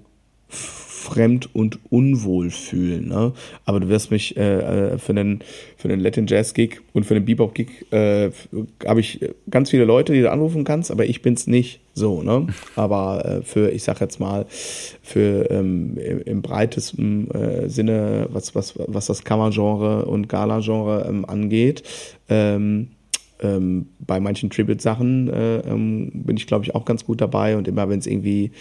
fremd und unwohl fühlen. Ne? Aber du wirst mich äh, äh für einen für einen Latin Jazz Gig und für einen Bebop Gig äh, habe ich ganz viele Leute, die du anrufen kannst, aber ich bin's nicht so. Ne? Aber äh, für ich sag jetzt mal für ähm, im breitesten äh, Sinne was was was das Kammergenre und Gala-Genre ähm, angeht. Ähm, ähm, bei manchen Tribute-Sachen äh, ähm, bin ich, glaube ich, auch ganz gut dabei. Und immer wenn es irgendwie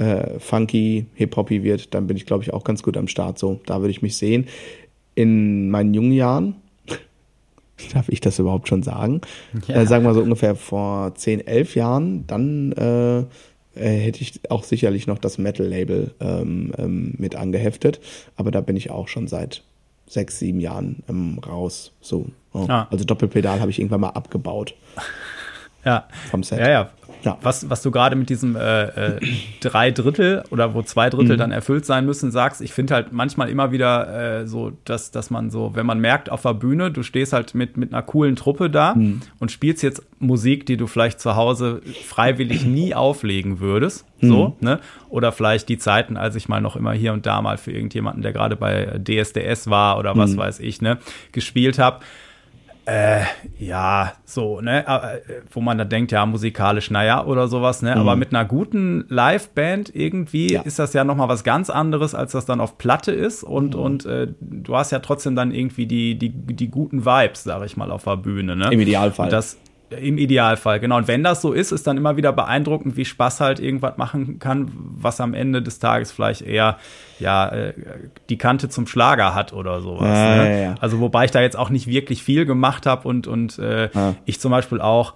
äh, funky, hip-hoppy wird, dann bin ich, glaube ich, auch ganz gut am Start. So, da würde ich mich sehen. In meinen jungen Jahren, darf ich das überhaupt schon sagen? Ja. Äh, sagen wir so ungefähr vor 10, 11 Jahren, dann äh, äh, hätte ich auch sicherlich noch das Metal-Label ähm, ähm, mit angeheftet. Aber da bin ich auch schon seit sechs, sieben Jahren ähm, raus. So. Oh. Ah. Also Doppelpedal habe ich irgendwann mal abgebaut. Ja. Vom Set. Ja, ja. Ja. Was, was du gerade mit diesem äh, äh, drei Drittel oder wo zwei Drittel mhm. dann erfüllt sein müssen, sagst, ich finde halt manchmal immer wieder äh, so, dass, dass man so, wenn man merkt auf der Bühne, du stehst halt mit, mit einer coolen Truppe da mhm. und spielst jetzt Musik, die du vielleicht zu Hause freiwillig nie auflegen würdest. So, mhm. ne? Oder vielleicht die Zeiten, als ich mal noch immer hier und da mal für irgendjemanden, der gerade bei DSDS war oder was mhm. weiß ich, ne, gespielt habe äh, ja, so, ne, äh, wo man da denkt, ja, musikalisch, naja, oder sowas, ne, mhm. aber mit einer guten Liveband irgendwie ja. ist das ja nochmal was ganz anderes, als das dann auf Platte ist und, mhm. und äh, du hast ja trotzdem dann irgendwie die, die, die guten Vibes, sag ich mal, auf der Bühne, ne. Im Idealfall. Und das, im Idealfall, genau. Und wenn das so ist, ist dann immer wieder beeindruckend, wie Spaß halt irgendwas machen kann, was am Ende des Tages vielleicht eher ja äh, die Kante zum Schlager hat oder sowas. Ah, ne? ja, ja. Also wobei ich da jetzt auch nicht wirklich viel gemacht habe und und äh, ich zum Beispiel auch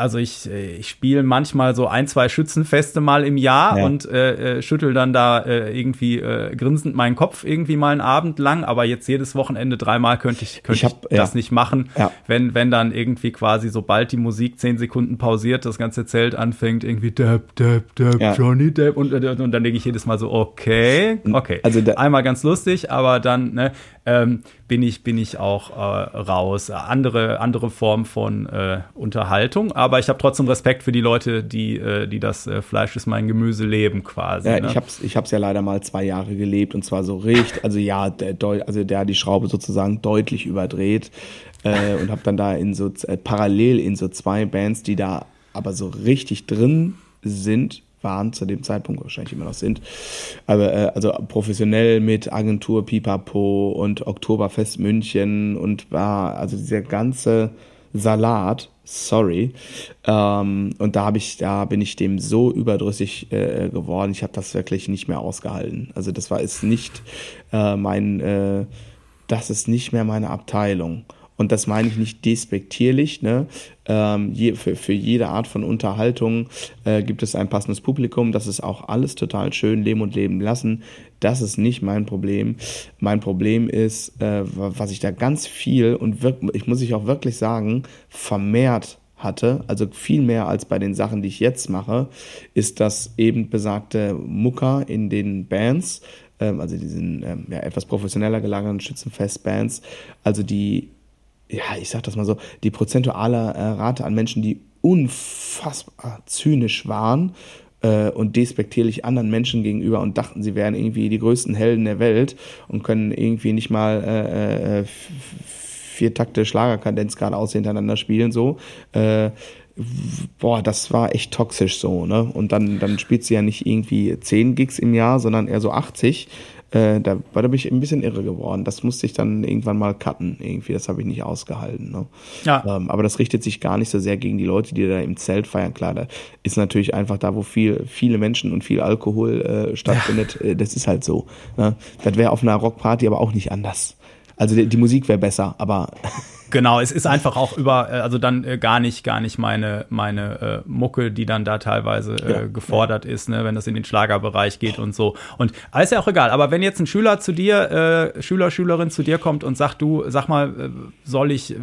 also ich, äh, ich spiele manchmal so ein, zwei Schützenfeste mal im Jahr ja. und äh, äh, schüttel dann da äh, irgendwie äh, grinsend meinen Kopf irgendwie mal einen Abend lang, aber jetzt jedes Wochenende dreimal könnte ich, könnte ich, hab, ich das ja. nicht machen, ja. wenn, wenn dann irgendwie quasi, sobald die Musik zehn Sekunden pausiert, das ganze Zelt anfängt, irgendwie Depp, Depp, Depp. Johnny Depp und, und dann denke ich jedes Mal so, okay, okay. Also einmal ganz lustig, aber dann, ne, ähm, bin ich, bin ich auch äh, raus. Andere, andere Form von äh, Unterhaltung, aber ich habe trotzdem Respekt für die Leute, die, äh, die das äh, Fleisch ist mein Gemüse leben quasi. Ja, ne? ich habe es ich hab's ja leider mal zwei Jahre gelebt und zwar so richtig, also ja, der, also der die Schraube sozusagen deutlich überdreht äh, und habe dann da in so äh, parallel in so zwei Bands, die da aber so richtig drin sind, waren zu dem Zeitpunkt, wahrscheinlich immer noch sind. Aber äh, also professionell mit Agentur Pipapo und Oktoberfest München und war also dieser ganze Salat, sorry. Ähm, und da habe ich, da bin ich dem so überdrüssig äh, geworden. Ich habe das wirklich nicht mehr ausgehalten. Also das war ist nicht äh, mein, äh, das ist nicht mehr meine Abteilung. Und das meine ich nicht despektierlich. Ne? Ähm, je, für, für jede Art von Unterhaltung äh, gibt es ein passendes Publikum. Das ist auch alles total schön, leben und leben lassen. Das ist nicht mein Problem. Mein Problem ist, äh, was ich da ganz viel und wirklich, ich muss ich auch wirklich sagen, vermehrt hatte, also viel mehr als bei den Sachen, die ich jetzt mache, ist das eben besagte Mucker in den Bands, ähm, also diesen ähm, ja, etwas professioneller gelagerten Schützenfest-Bands, also die ja, ich sag das mal so, die prozentuale äh, Rate an Menschen, die unfassbar zynisch waren äh, und despektierlich anderen Menschen gegenüber und dachten, sie wären irgendwie die größten Helden der Welt und können irgendwie nicht mal äh, äh, vier Takte Schlagerkadenz geradeaus hintereinander spielen, so. Äh, boah, das war echt toxisch so, ne? Und dann, dann spielt sie ja nicht irgendwie zehn Gigs im Jahr, sondern eher so 80. Äh, da, da bin ich ein bisschen irre geworden. Das musste ich dann irgendwann mal cutten. Irgendwie, das habe ich nicht ausgehalten. Ne? Ja. Ähm, aber das richtet sich gar nicht so sehr gegen die Leute, die da im Zelt feiern. Klar, da ist natürlich einfach da, wo viel, viele Menschen und viel Alkohol äh, stattfindet. Ja. Äh, das ist halt so. Ne? Das wäre auf einer Rockparty aber auch nicht anders. Also die, die Musik wäre besser, aber Genau, es ist einfach auch über, äh, also dann äh, gar nicht, gar nicht meine, meine äh, Mucke, die dann da teilweise äh, ja, gefordert ja. ist, ne, wenn das in den Schlagerbereich geht und so. Und aber ist ja auch egal. Aber wenn jetzt ein Schüler zu dir, äh, Schüler, Schülerin zu dir kommt und sagt, du, sag mal, äh, soll ich,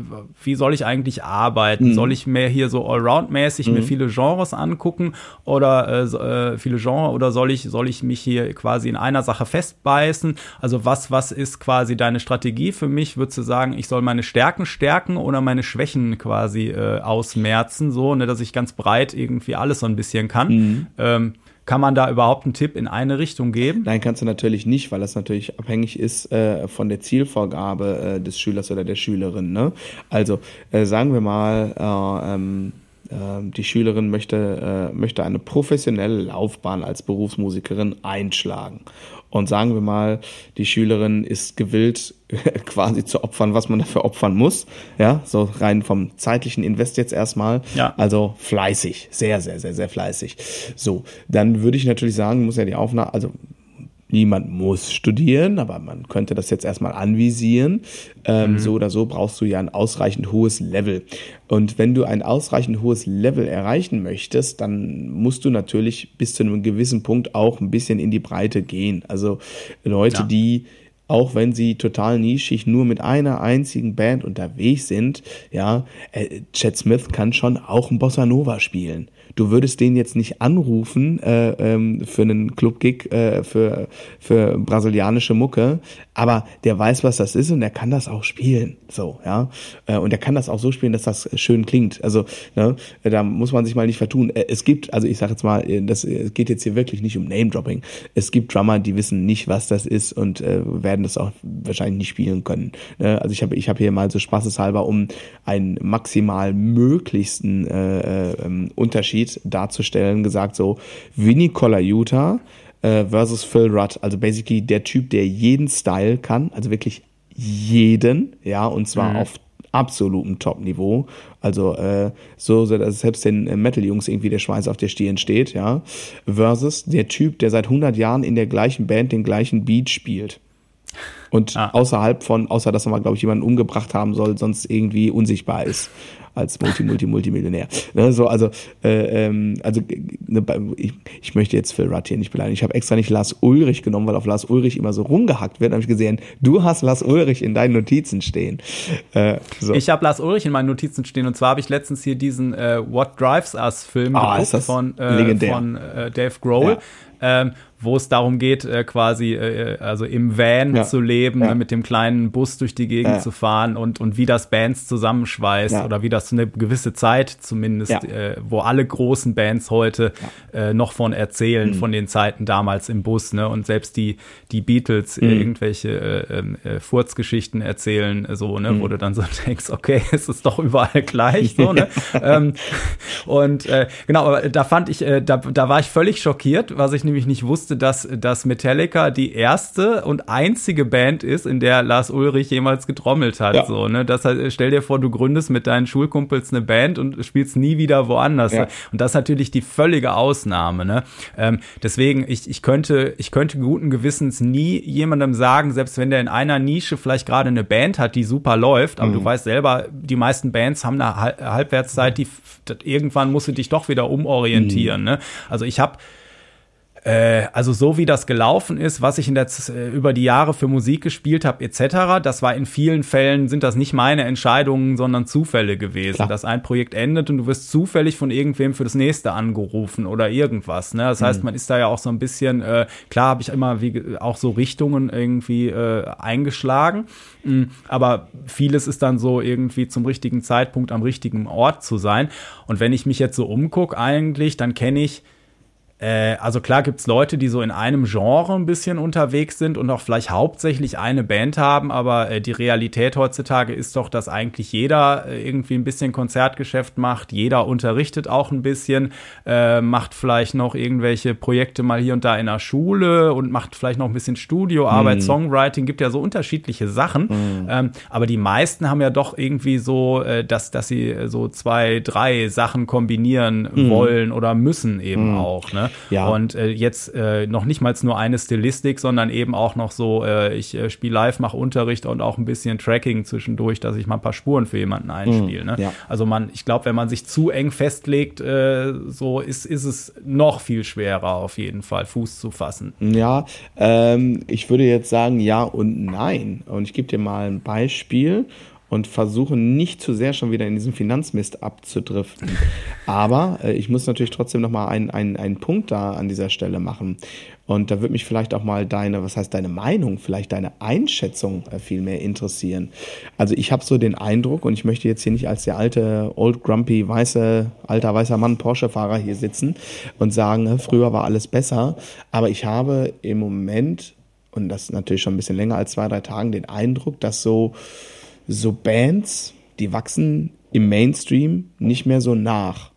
wie soll ich eigentlich arbeiten? Mhm. Soll ich mehr hier so allround-mäßig mhm. mir viele Genres angucken oder äh, äh, viele Genres oder soll ich, soll ich mich hier quasi in einer Sache festbeißen? Also was, was ist quasi deine Strategie für mich? Würdest du sagen, ich soll meine Stärken Stärken oder meine Schwächen quasi äh, ausmerzen, so, ne, dass ich ganz breit irgendwie alles so ein bisschen kann. Mhm. Ähm, kann man da überhaupt einen Tipp in eine Richtung geben? Nein, kannst du natürlich nicht, weil das natürlich abhängig ist äh, von der Zielvorgabe äh, des Schülers oder der Schülerin. Ne? Also äh, sagen wir mal, äh, ähm, äh, die Schülerin möchte, möchte eine professionelle Laufbahn als Berufsmusikerin einschlagen und sagen wir mal, die Schülerin ist gewillt, quasi zu opfern, was man dafür opfern muss. Ja, so rein vom zeitlichen Invest jetzt erstmal. Ja. Also fleißig, sehr, sehr, sehr, sehr fleißig. So, dann würde ich natürlich sagen, muss ja die Aufnahme, also niemand muss studieren, aber man könnte das jetzt erstmal anvisieren. Ähm, mhm. So oder so brauchst du ja ein ausreichend hohes Level. Und wenn du ein ausreichend hohes Level erreichen möchtest, dann musst du natürlich bis zu einem gewissen Punkt auch ein bisschen in die Breite gehen. Also Leute, ja. die auch wenn sie total nischig nur mit einer einzigen Band unterwegs sind, ja, äh, Chad Smith kann schon auch ein Bossa Nova spielen du würdest den jetzt nicht anrufen äh, ähm, für einen Club-Gig äh, für, für brasilianische Mucke, aber der weiß, was das ist und der kann das auch spielen. So, ja. Äh, und der kann das auch so spielen, dass das schön klingt. Also, ne, da muss man sich mal nicht vertun. Äh, es gibt, also ich sage jetzt mal, äh, das geht jetzt hier wirklich nicht um Name-Dropping. Es gibt Drummer, die wissen nicht, was das ist und äh, werden das auch wahrscheinlich nicht spielen können. Ne? Also ich habe ich hab hier mal so spaßeshalber um einen maximal möglichsten äh, äh, Unterschied Unterschied darzustellen, gesagt so, Vinny Colaiuta äh, versus Phil Rudd. Also basically der Typ, der jeden Style kann, also wirklich jeden, ja, und zwar mhm. auf absolutem Top-Niveau. Also äh, so, dass selbst den Metal-Jungs irgendwie der Schweiß auf der Stirn steht, ja. Versus der Typ, der seit 100 Jahren in der gleichen Band den gleichen Beat spielt. Und ah. außerhalb von, außer dass er mal, glaube ich, jemanden umgebracht haben soll, sonst irgendwie unsichtbar ist als Multi, Multi, Multimillionär. Ne, so, also, äh, ähm, also ne, ich, ich möchte jetzt Phil Rudd hier nicht beleidigen. Ich habe extra nicht Lars Ulrich genommen, weil auf Lars Ulrich immer so rumgehackt wird. Da habe ich gesehen, du hast Lars Ulrich in deinen Notizen stehen. Äh, so. Ich habe Lars Ulrich in meinen Notizen stehen und zwar habe ich letztens hier diesen äh, What Drives Us Film ah, geguckt von, äh, von äh, Dave Grohl. Ja. Ähm, wo es darum geht, äh, quasi äh, also im Van ja. zu leben, ja. ne, mit dem kleinen Bus durch die Gegend ja. zu fahren und, und wie das Bands zusammenschweißt oder wie das eine gewisse Zeit zumindest, äh, wo alle großen Bands heute äh, noch von erzählen, mhm. von den Zeiten damals im Bus, ne? Und selbst die, die Beatles mhm. irgendwelche äh, ähm, äh, Furzgeschichten erzählen, so, ne, mhm. wo du dann so denkst, okay, es ist doch überall gleich, so, ne? ähm, und äh, genau, aber da fand ich, äh, da, da war ich völlig schockiert, was ich nämlich nicht wusste wusste, dass, dass Metallica die erste und einzige Band ist, in der Lars Ulrich jemals getrommelt hat. Ja. So, ne? Das heißt, stell dir vor, du gründest mit deinen Schulkumpels eine Band und spielst nie wieder woanders. Ja. Und das ist natürlich die völlige Ausnahme. Ne? Ähm, deswegen, ich, ich, könnte, ich könnte guten Gewissens nie jemandem sagen, selbst wenn der in einer Nische vielleicht gerade eine Band hat, die super läuft, aber mhm. du weißt selber, die meisten Bands haben eine Halbwertszeit, die irgendwann musst du dich doch wieder umorientieren. Mhm. Ne? Also ich habe äh, also so wie das gelaufen ist, was ich in der, äh, über die Jahre für Musik gespielt habe etc., das war in vielen Fällen, sind das nicht meine Entscheidungen, sondern Zufälle gewesen. Klar. Dass ein Projekt endet und du wirst zufällig von irgendwem für das nächste angerufen oder irgendwas. Ne? Das heißt, mhm. man ist da ja auch so ein bisschen, äh, klar habe ich immer wie, auch so Richtungen irgendwie äh, eingeschlagen, mhm. aber vieles ist dann so irgendwie zum richtigen Zeitpunkt am richtigen Ort zu sein. Und wenn ich mich jetzt so umgucke eigentlich, dann kenne ich äh, also klar gibt's Leute, die so in einem Genre ein bisschen unterwegs sind und auch vielleicht hauptsächlich eine Band haben, aber äh, die Realität heutzutage ist doch, dass eigentlich jeder äh, irgendwie ein bisschen Konzertgeschäft macht, jeder unterrichtet auch ein bisschen, äh, macht vielleicht noch irgendwelche Projekte mal hier und da in der Schule und macht vielleicht noch ein bisschen Studioarbeit, mm. Songwriting, gibt ja so unterschiedliche Sachen, mm. ähm, aber die meisten haben ja doch irgendwie so, äh, dass, dass sie so zwei, drei Sachen kombinieren mm. wollen oder müssen eben mhm. auch, ne? Ne? Ja. Und äh, jetzt äh, noch nicht mal nur eine Stilistik, sondern eben auch noch so, äh, ich äh, spiele live, mache Unterricht und auch ein bisschen Tracking zwischendurch, dass ich mal ein paar Spuren für jemanden einspiele. Mhm, ne? ja. Also man, ich glaube, wenn man sich zu eng festlegt, äh, so ist, ist es noch viel schwerer auf jeden Fall, Fuß zu fassen. Ja, ähm, ich würde jetzt sagen ja und nein. Und ich gebe dir mal ein Beispiel und versuche nicht zu sehr schon wieder in diesen Finanzmist abzudriften. Aber äh, ich muss natürlich trotzdem nochmal einen, einen, einen Punkt da an dieser Stelle machen. Und da würde mich vielleicht auch mal deine, was heißt deine Meinung, vielleicht deine Einschätzung äh, viel mehr interessieren. Also ich habe so den Eindruck, und ich möchte jetzt hier nicht als der alte, old grumpy, weiße, alter weißer Mann Porsche-Fahrer hier sitzen und sagen, früher war alles besser. Aber ich habe im Moment, und das natürlich schon ein bisschen länger als zwei, drei Tagen, den Eindruck, dass so so Bands, die wachsen im Mainstream nicht mehr so nach.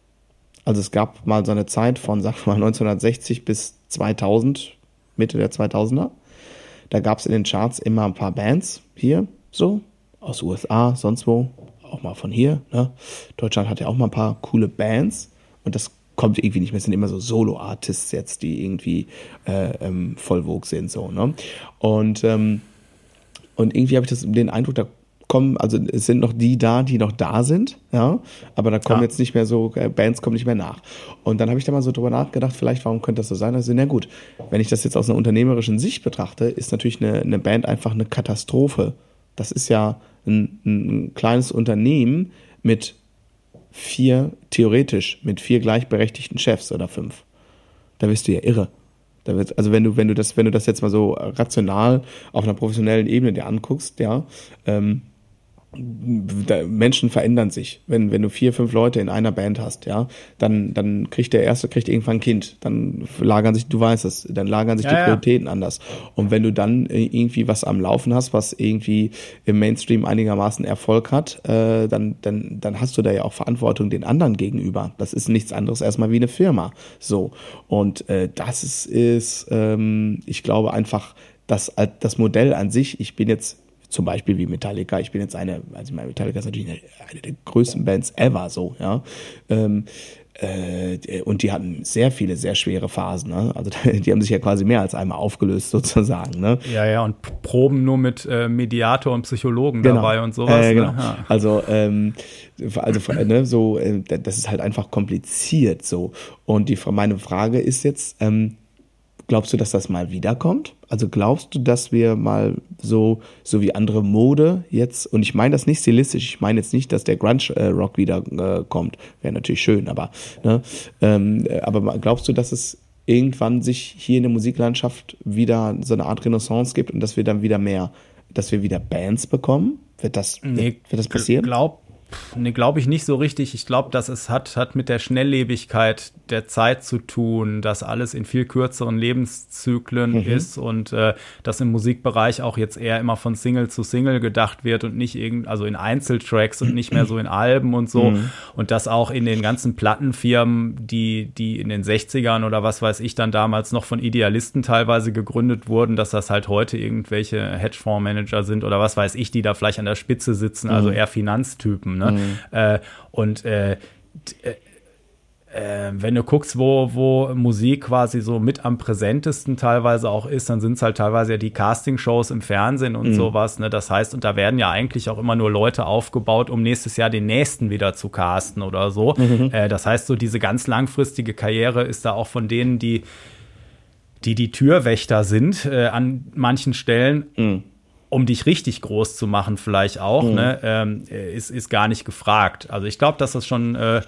Also es gab mal so eine Zeit von, sag mal, 1960 bis 2000, Mitte der 2000er. Da gab es in den Charts immer ein paar Bands hier, so, aus USA, sonst wo, auch mal von hier. Ne? Deutschland hat ja auch mal ein paar coole Bands und das kommt irgendwie nicht mehr. Es sind immer so Solo-Artists jetzt, die irgendwie äh, ähm, voll vogue sind, so. Ne? Und, ähm, und irgendwie habe ich das, den Eindruck, da kommen, also es sind noch die da, die noch da sind, ja, aber da kommen ja. jetzt nicht mehr so, äh, Bands kommen nicht mehr nach. Und dann habe ich da mal so drüber nachgedacht, vielleicht, warum könnte das so sein? Also, na gut, wenn ich das jetzt aus einer unternehmerischen Sicht betrachte, ist natürlich eine, eine Band einfach eine Katastrophe. Das ist ja ein, ein kleines Unternehmen mit vier, theoretisch, mit vier gleichberechtigten Chefs oder fünf. Da bist du ja irre. Da wird, also wenn du, wenn du das, wenn du das jetzt mal so rational auf einer professionellen Ebene dir anguckst, ja, ähm, Menschen verändern sich. Wenn, wenn du vier, fünf Leute in einer Band hast, ja, dann, dann kriegt der erste kriegt irgendwann ein Kind. Dann lagern sich, du weißt es, dann lagern sich ja, die Prioritäten ja. anders. Und wenn du dann irgendwie was am Laufen hast, was irgendwie im Mainstream einigermaßen Erfolg hat, äh, dann, dann, dann hast du da ja auch Verantwortung den anderen gegenüber. Das ist nichts anderes erstmal wie eine Firma. So. Und äh, das ist, ist ähm, ich glaube einfach, das, das Modell an sich, ich bin jetzt zum Beispiel wie Metallica. Ich bin jetzt eine, also meine Metallica ist natürlich eine, eine der größten Bands ever, so, ja. Ähm, äh, und die hatten sehr viele, sehr schwere Phasen. Ne? Also die haben sich ja quasi mehr als einmal aufgelöst sozusagen. Ne? Ja, ja, und Proben nur mit äh, Mediator und Psychologen genau. dabei und sowas. Äh, genau. Ne? Ja. Also, ähm, also ne, so, äh, das ist halt einfach kompliziert so. Und die meine Frage ist jetzt, ähm, Glaubst du, dass das mal wiederkommt? Also glaubst du, dass wir mal so, so wie andere Mode jetzt, und ich meine das nicht stilistisch, ich meine jetzt nicht, dass der Grunge-Rock wieder äh, kommt. Wäre natürlich schön, aber, ne? Ähm, aber glaubst du, dass es irgendwann sich hier in der Musiklandschaft wieder so eine Art Renaissance gibt und dass wir dann wieder mehr, dass wir wieder Bands bekommen? Wird das, nee, wird, wird das passieren? Glaub, Nee, glaube ich nicht so richtig. Ich glaube, dass es hat, hat mit der Schnelllebigkeit der Zeit zu tun, dass alles in viel kürzeren Lebenszyklen mhm. ist und äh, dass im Musikbereich auch jetzt eher immer von Single zu Single gedacht wird und nicht irgend, also in Einzeltracks und nicht mehr so in Alben und so. Mhm. Und dass auch in den ganzen Plattenfirmen, die, die in den 60ern oder was weiß ich dann damals noch von Idealisten teilweise gegründet wurden, dass das halt heute irgendwelche Hedgefondsmanager sind oder was weiß ich, die da vielleicht an der Spitze sitzen, also mhm. eher Finanztypen. Ne? Mhm. Äh, und äh, äh, äh, wenn du guckst, wo, wo Musik quasi so mit am präsentesten teilweise auch ist, dann sind es halt teilweise ja die Castingshows im Fernsehen und mhm. sowas. Ne? Das heißt, und da werden ja eigentlich auch immer nur Leute aufgebaut, um nächstes Jahr den nächsten wieder zu casten oder so. Mhm. Äh, das heißt, so diese ganz langfristige Karriere ist da auch von denen, die die, die Türwächter sind äh, an manchen Stellen. Mhm um dich richtig groß zu machen, vielleicht auch, mhm. ne, ähm, ist, ist gar nicht gefragt. Also ich glaube, dass das schon äh,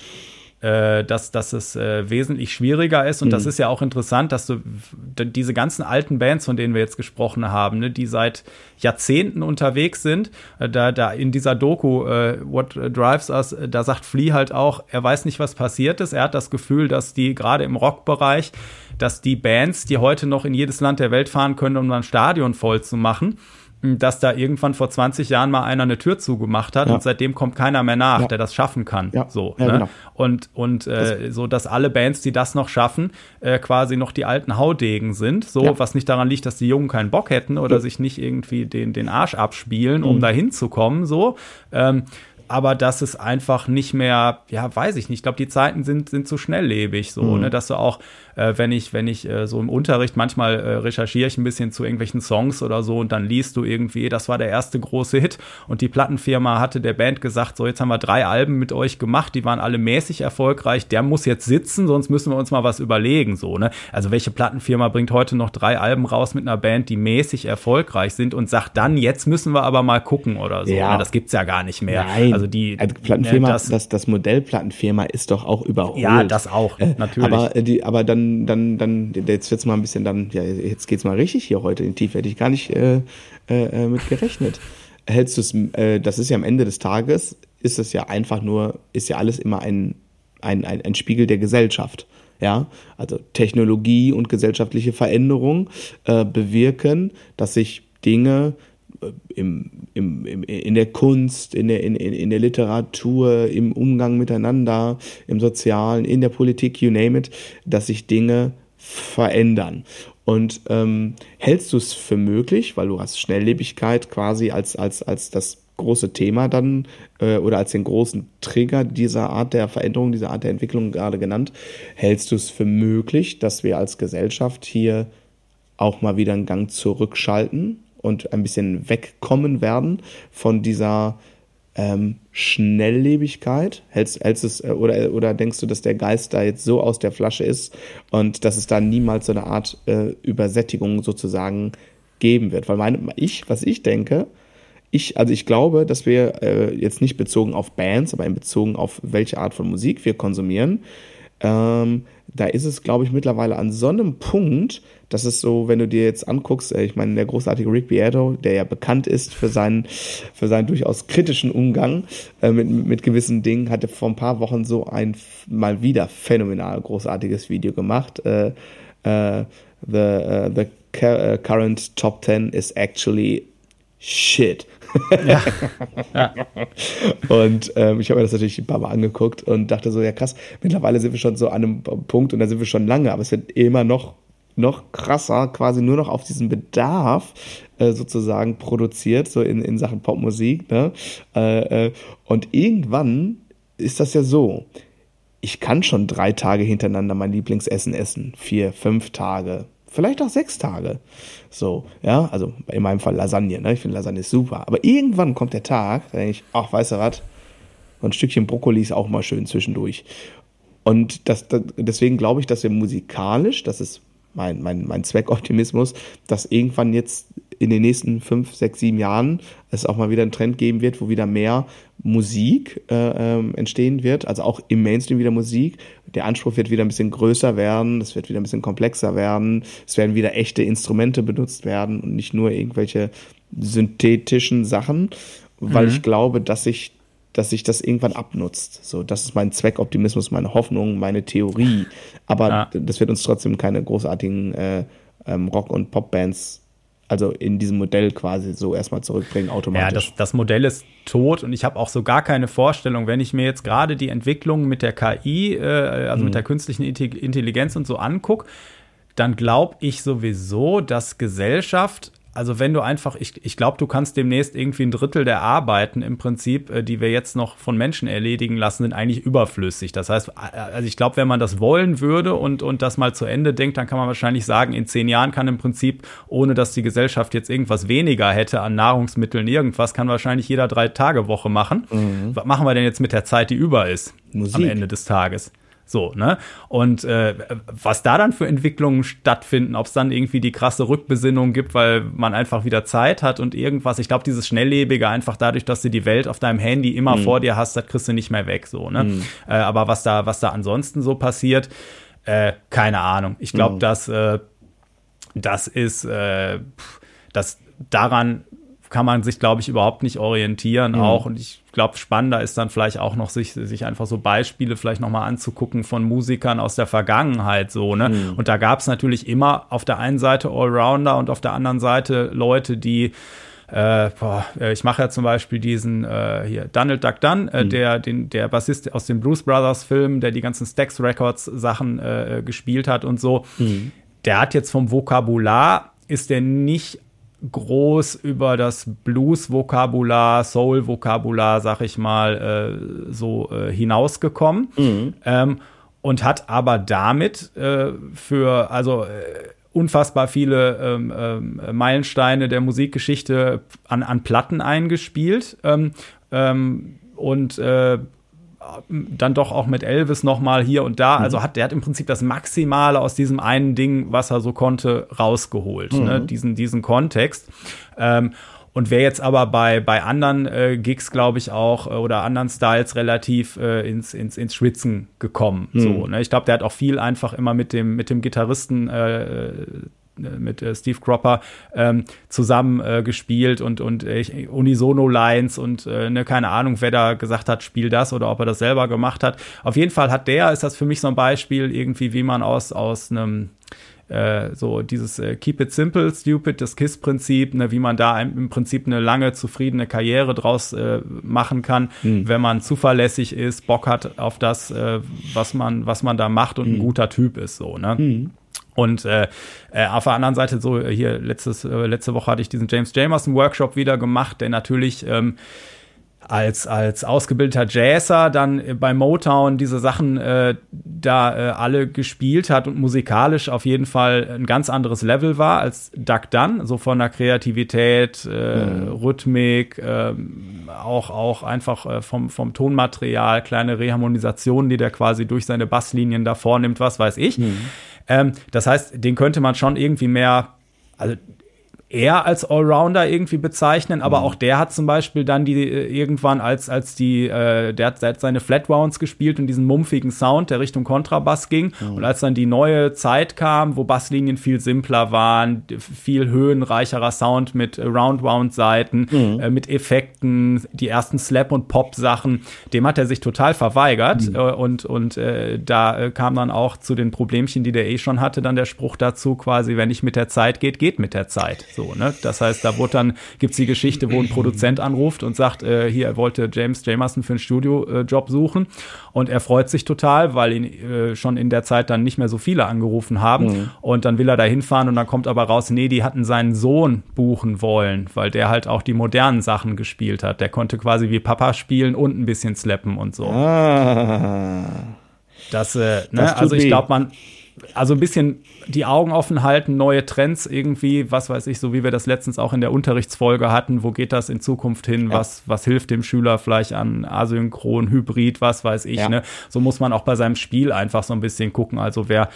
äh, dass, dass es äh, wesentlich schwieriger ist. Und mhm. das ist ja auch interessant, dass du diese ganzen alten Bands, von denen wir jetzt gesprochen haben, ne, die seit Jahrzehnten unterwegs sind, äh, da, da in dieser Doku äh, What Drives Us, äh, da sagt Flea halt auch, er weiß nicht, was passiert ist. Er hat das Gefühl, dass die gerade im Rockbereich, dass die Bands, die heute noch in jedes Land der Welt fahren können, um ein Stadion voll zu machen, dass da irgendwann vor 20 Jahren mal einer eine Tür zugemacht hat ja. und seitdem kommt keiner mehr nach, ja. der das schaffen kann. Ja. So, ne? genau. Und, und äh, so, dass alle Bands, die das noch schaffen, äh, quasi noch die alten Haudegen sind. So, was nicht daran liegt, dass die Jungen keinen Bock hätten oder sich nicht irgendwie den, den Arsch abspielen, um mhm. da hinzukommen. So. Ähm, aber dass es einfach nicht mehr, ja, weiß ich nicht. Ich glaube, die Zeiten sind, sind zu schnelllebig, so, mhm. ne, dass du auch äh, wenn ich, wenn ich äh, so im Unterricht manchmal äh, recherchiere ich ein bisschen zu irgendwelchen Songs oder so und dann liest du irgendwie, das war der erste große Hit und die Plattenfirma hatte der Band gesagt, so jetzt haben wir drei Alben mit euch gemacht, die waren alle mäßig erfolgreich, der muss jetzt sitzen, sonst müssen wir uns mal was überlegen, so, ne? Also welche Plattenfirma bringt heute noch drei Alben raus mit einer Band, die mäßig erfolgreich sind und sagt dann, jetzt müssen wir aber mal gucken oder so. Ja. Ne? Das gibt's ja gar nicht mehr. Nein. Also die also Plattenfirma, ne, das, das, das Modell Plattenfirma ist doch auch überholt. Ja, das auch, natürlich. Aber, äh, die, aber dann, dann, dann, jetzt wird's mal ein bisschen dann, ja, jetzt geht's mal richtig hier heute in Tief, hätte ich gar nicht äh, äh, mit gerechnet. Hältst du es, äh, das ist ja am Ende des Tages, ist es ja einfach nur, ist ja alles immer ein, ein, ein, ein Spiegel der Gesellschaft. Ja, also Technologie und gesellschaftliche Veränderung äh, bewirken, dass sich Dinge äh, im, im, im, in der Kunst, in der, in, in der Literatur, im Umgang miteinander, im Sozialen, in der Politik, you name it, dass sich Dinge verändern. Und ähm, hältst du es für möglich, weil du hast Schnelllebigkeit quasi als, als, als das große Thema dann äh, oder als den großen Trigger dieser Art der Veränderung, dieser Art der Entwicklung gerade genannt, hältst du es für möglich, dass wir als Gesellschaft hier auch mal wieder einen Gang zurückschalten und ein bisschen wegkommen werden von dieser ähm, Schnelllebigkeit? Hältst, hältst es, oder, oder denkst du, dass der Geist da jetzt so aus der Flasche ist und dass es da niemals so eine Art äh, Übersättigung sozusagen geben wird? Weil meine, ich, was ich denke, ich, also ich glaube, dass wir äh, jetzt nicht bezogen auf Bands, aber in bezogen auf welche Art von Musik wir konsumieren, ähm, da ist es, glaube ich, mittlerweile an so einem Punkt, dass es so, wenn du dir jetzt anguckst, äh, ich meine, der großartige Rick Beato, der ja bekannt ist für seinen, für seinen durchaus kritischen Umgang äh, mit, mit gewissen Dingen, hatte vor ein paar Wochen so ein mal wieder phänomenal großartiges Video gemacht. Äh, äh, the, uh, the current top 10 is actually shit. Ja. ja. Und ähm, ich habe mir das natürlich ein paar Mal angeguckt und dachte so, ja krass, mittlerweile sind wir schon so an einem Punkt und da sind wir schon lange, aber es wird immer noch noch krasser, quasi nur noch auf diesen Bedarf äh, sozusagen produziert, so in, in Sachen Popmusik. Ne? Äh, äh, und irgendwann ist das ja so, ich kann schon drei Tage hintereinander mein Lieblingsessen essen, vier, fünf Tage, vielleicht auch sechs Tage. So, ja, also in meinem Fall Lasagne, ne? Ich finde Lasagne super. Aber irgendwann kommt der Tag, da denke ich, ach, weißt du was, ein Stückchen Brokkoli ist auch mal schön zwischendurch. Und das, das deswegen glaube ich, dass wir musikalisch, das ist mein, mein, mein Zweckoptimismus, dass irgendwann jetzt in den nächsten fünf, sechs, sieben Jahren es auch mal wieder einen Trend geben wird, wo wieder mehr Musik äh, ähm, entstehen wird, also auch im Mainstream wieder Musik. Der Anspruch wird wieder ein bisschen größer werden, es wird wieder ein bisschen komplexer werden, es werden wieder echte Instrumente benutzt werden und nicht nur irgendwelche synthetischen Sachen, weil mhm. ich glaube, dass sich dass sich das irgendwann abnutzt. So, das ist mein Zweckoptimismus, meine Hoffnung, meine Theorie. Aber ja. das wird uns trotzdem keine großartigen äh, ähm, Rock- und Popbands also in diesem Modell quasi so erstmal zurückbringen automatisch. Ja, das, das Modell ist tot und ich habe auch so gar keine Vorstellung, wenn ich mir jetzt gerade die Entwicklung mit der KI, äh, also mhm. mit der künstlichen Intelligenz und so angucke, dann glaube ich sowieso, dass Gesellschaft also wenn du einfach, ich, ich glaube, du kannst demnächst irgendwie ein Drittel der Arbeiten im Prinzip, äh, die wir jetzt noch von Menschen erledigen lassen, sind eigentlich überflüssig. Das heißt, also ich glaube, wenn man das wollen würde und, und das mal zu Ende denkt, dann kann man wahrscheinlich sagen, in zehn Jahren kann im Prinzip, ohne dass die Gesellschaft jetzt irgendwas weniger hätte an Nahrungsmitteln, irgendwas, kann wahrscheinlich jeder drei Tage Woche machen. Mhm. Was machen wir denn jetzt mit der Zeit, die über ist? Musik. Am Ende des Tages. So, ne? Und äh, was da dann für Entwicklungen stattfinden, ob es dann irgendwie die krasse Rückbesinnung gibt, weil man einfach wieder Zeit hat und irgendwas. Ich glaube, dieses Schnelllebige einfach dadurch, dass du die Welt auf deinem Handy immer mhm. vor dir hast, das kriegst du nicht mehr weg, so, ne? Mhm. Äh, aber was da, was da ansonsten so passiert, äh, keine Ahnung. Ich glaube, mhm. dass äh, das ist, äh, das daran kann man sich, glaube ich, überhaupt nicht orientieren mhm. auch. Und ich glaube, spannender ist dann vielleicht auch noch, sich, sich einfach so Beispiele vielleicht nochmal anzugucken von Musikern aus der Vergangenheit so, ne? Mhm. Und da gab es natürlich immer auf der einen Seite Allrounder und auf der anderen Seite Leute, die äh, boah, äh, ich mache ja zum Beispiel diesen äh, hier Donald Duck Dunn, äh, mhm. der den der Bassist aus dem Blues Brothers Film, der die ganzen Stax Records Sachen äh, gespielt hat und so. Mhm. Der hat jetzt vom Vokabular ist der nicht groß über das Blues-Vokabular, Soul-Vokabular, sag ich mal, äh, so äh, hinausgekommen. Mhm. Ähm, und hat aber damit äh, für, also äh, unfassbar viele ähm, ähm, Meilensteine der Musikgeschichte an, an Platten eingespielt. Ähm, ähm, und äh, dann doch auch mit Elvis nochmal hier und da. Also mhm. Also hat der hat im Prinzip das Maximale aus diesem einen Ding, was er so konnte, rausgeholt. Ne? Mhm. Ne? Diesen, diesen Kontext. Ähm, und wer jetzt aber bei, bei anderen äh, Gigs, glaube ich, auch äh, oder anderen Styles relativ äh, ins, ins, ins Schwitzen gekommen. Mhm. So, ne? Ich glaube, der hat auch viel einfach immer mit dem, mit dem Gitarristen äh, mit äh, Steve Cropper ähm, zusammen äh, gespielt und, und äh, Unisono-Lines und äh, ne, keine Ahnung, wer da gesagt hat, spiel das oder ob er das selber gemacht hat. Auf jeden Fall hat der, ist das für mich so ein Beispiel irgendwie, wie man aus, aus einem äh, so dieses äh, Keep it simple, stupid, das KISS-Prinzip, ne, wie man da im Prinzip eine lange, zufriedene Karriere draus äh, machen kann, mhm. wenn man zuverlässig ist, Bock hat auf das, äh, was man, was man da macht und mhm. ein hm. guter Typ ist, so, ne? Mhm. Und äh, äh, auf der anderen Seite, so hier letztes, äh, letzte Woche hatte ich diesen James Jamerson Workshop wieder gemacht, der natürlich ähm, als, als ausgebildeter Jazzer dann bei Motown diese Sachen äh, da äh, alle gespielt hat und musikalisch auf jeden Fall ein ganz anderes Level war als Duck Dunn, so von der Kreativität, äh, mhm. Rhythmik, äh, auch, auch einfach äh, vom, vom Tonmaterial, kleine Reharmonisationen, die der quasi durch seine Basslinien da vornimmt, was weiß ich. Mhm. Ähm, das heißt, den könnte man schon irgendwie mehr, also eher als Allrounder irgendwie bezeichnen, aber mhm. auch der hat zum Beispiel dann die äh, irgendwann als als die äh, der, hat, der hat seine Flatrounds gespielt und diesen mumpfigen Sound, der Richtung Kontrabass ging mhm. und als dann die neue Zeit kam, wo Basslinien viel simpler waren, viel höhenreicherer Sound mit Roundwound Seiten, mhm. äh, mit Effekten, die ersten Slap und Pop Sachen, dem hat er sich total verweigert mhm. äh, und und äh, da äh, kam dann auch zu den Problemchen, die der eh schon hatte, dann der Spruch dazu quasi, wenn nicht mit der Zeit geht, geht mit der Zeit. So so, ne? Das heißt, da wurde dann, gibt's die Geschichte, wo ein Produzent anruft und sagt, äh, hier, er wollte James Jamerson für einen Studiojob äh, suchen. Und er freut sich total, weil ihn äh, schon in der Zeit dann nicht mehr so viele angerufen haben. Mhm. Und dann will er da hinfahren und dann kommt aber raus, nee, die hatten seinen Sohn buchen wollen, weil der halt auch die modernen Sachen gespielt hat. Der konnte quasi wie Papa spielen und ein bisschen slappen und so. Ah. Das, äh, ne? Das also ich glaube, man, also ein bisschen die Augen offen halten, neue Trends irgendwie, was weiß ich, so wie wir das letztens auch in der Unterrichtsfolge hatten, wo geht das in Zukunft hin, ja. was, was hilft dem Schüler vielleicht an Asynchron, Hybrid, was weiß ich, ja. ne? So muss man auch bei seinem Spiel einfach so ein bisschen gucken, also wer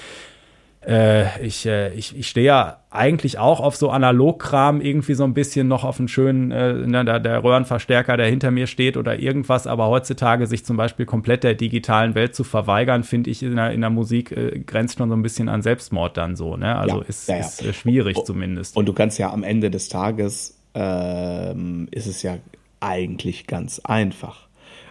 äh, ich, äh, ich, ich stehe ja eigentlich auch auf so Analogkram, irgendwie so ein bisschen noch auf einen schönen, äh, ne, der, der Röhrenverstärker, der hinter mir steht oder irgendwas, aber heutzutage sich zum Beispiel komplett der digitalen Welt zu verweigern, finde ich in der, in der Musik äh, grenzt schon so ein bisschen an Selbstmord dann so, ne? Also ja, ist, ja, ja. ist äh, schwierig und, zumindest. Und du kannst ja am Ende des Tages ähm, ist es ja eigentlich ganz einfach.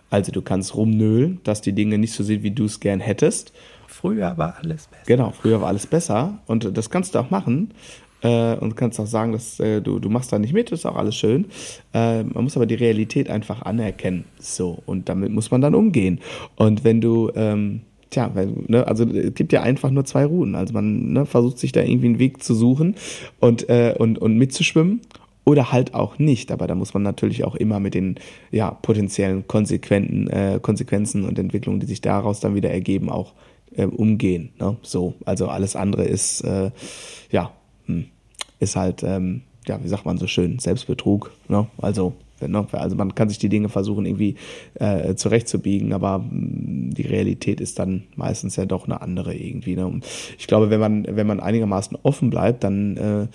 Also du kannst rumnölen, dass die Dinge nicht so sind, wie du es gern hättest Früher war alles besser. Genau, früher war alles besser. Und das kannst du auch machen. Äh, und kannst auch sagen, dass äh, du, du machst da nicht mit, ist auch alles schön. Äh, man muss aber die Realität einfach anerkennen. So, und damit muss man dann umgehen. Und wenn du, ähm, tja, weil, ne, also es gibt ja einfach nur zwei Routen. Also man ne, versucht sich da irgendwie einen Weg zu suchen und, äh, und, und mitzuschwimmen oder halt auch nicht. Aber da muss man natürlich auch immer mit den ja, potenziellen Konsequenten, äh, Konsequenzen und Entwicklungen, die sich daraus dann wieder ergeben, auch äh, umgehen. Ne? So, also alles andere ist äh, ja hm, ist halt ähm, ja wie sagt man so schön Selbstbetrug. Ne? Also Ne? Also man kann sich die Dinge versuchen irgendwie äh, zurechtzubiegen, aber mh, mm, die Realität ist dann meistens ja doch eine andere irgendwie. Ne? Und ich glaube, wenn man wenn man einigermaßen offen bleibt, dann äh,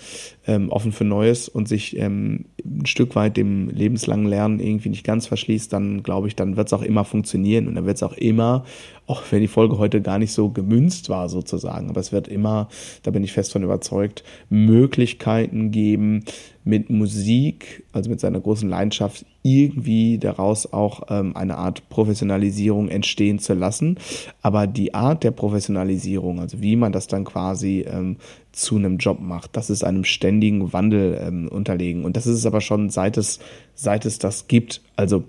ähm, offen für Neues und sich ähm, ein Stück weit dem lebenslangen Lernen irgendwie nicht ganz verschließt, dann glaube ich, dann wird es auch immer funktionieren und dann wird es auch immer, auch wenn die Folge heute gar nicht so gemünzt war sozusagen, aber es wird immer, da bin ich fest von überzeugt, Möglichkeiten geben, mit Musik, also mit seiner großen Leidenschaft, irgendwie daraus auch ähm, eine Art Professionalisierung entstehen zu lassen. Aber die Art der Professionalisierung, also wie man das dann quasi ähm, zu einem Job macht, das ist einem ständigen Wandel ähm, unterlegen. Und das ist es aber schon, seit es, seit es das gibt. Also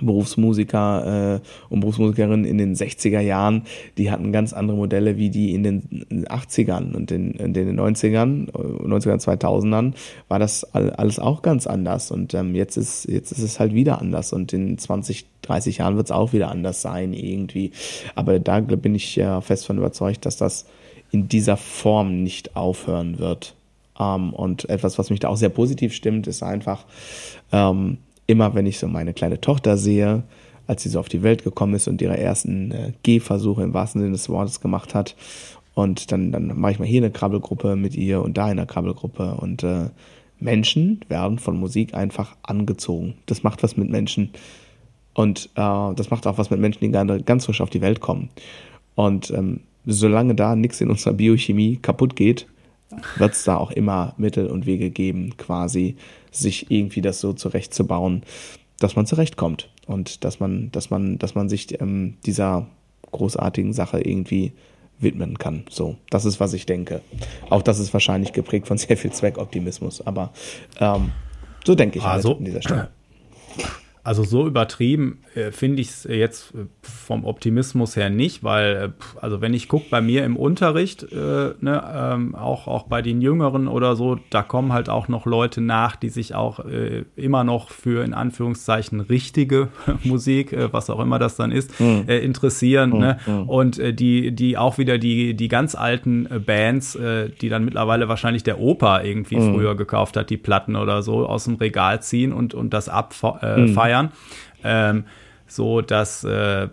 Berufsmusiker äh, und Berufsmusikerinnen in den 60er Jahren, die hatten ganz andere Modelle wie die in den 80ern und in, in den 90ern, 90ern, 2000ern war das alles auch ganz anders und ähm, jetzt ist jetzt ist es halt wieder anders und in 20, 30 Jahren wird es auch wieder anders sein irgendwie. Aber da bin ich ja fest von überzeugt, dass das in dieser Form nicht aufhören wird. Ähm, und etwas, was mich da auch sehr positiv stimmt, ist einfach, ähm, immer wenn ich so meine kleine Tochter sehe, als sie so auf die Welt gekommen ist und ihre ersten äh, Gehversuche im wahrsten Sinne des Wortes gemacht hat. Und dann, dann mache ich mal hier eine Krabbelgruppe mit ihr und da eine Krabbelgruppe. Und äh, Menschen werden von Musik einfach angezogen. Das macht was mit Menschen. Und äh, das macht auch was mit Menschen, die gerade ganz frisch auf die Welt kommen. Und ähm, solange da nichts in unserer Biochemie kaputt geht, wird es da auch immer Mittel und Wege geben, quasi sich irgendwie das so zurechtzubauen, dass man zurechtkommt und dass man, dass man, dass man sich ähm, dieser großartigen Sache irgendwie widmen kann. So, das ist, was ich denke. Auch das ist wahrscheinlich geprägt von sehr viel Zweckoptimismus, aber ähm, so denke ich also, halt an dieser Stelle. Also so übertrieben äh, finde ich es jetzt äh, vom Optimismus her nicht, weil, äh, also wenn ich gucke bei mir im Unterricht, äh, ne, ähm, auch, auch bei den Jüngeren oder so, da kommen halt auch noch Leute nach, die sich auch äh, immer noch für in Anführungszeichen richtige Musik, äh, was auch immer das dann ist, mhm. interessieren. Mhm. Ne? Mhm. Und die, die auch wieder die, die ganz alten Bands, die dann mittlerweile wahrscheinlich der Opa irgendwie mhm. früher gekauft hat, die Platten oder so, aus dem Regal ziehen und, und das abfeiern. Feiern. Ähm, so dass äh,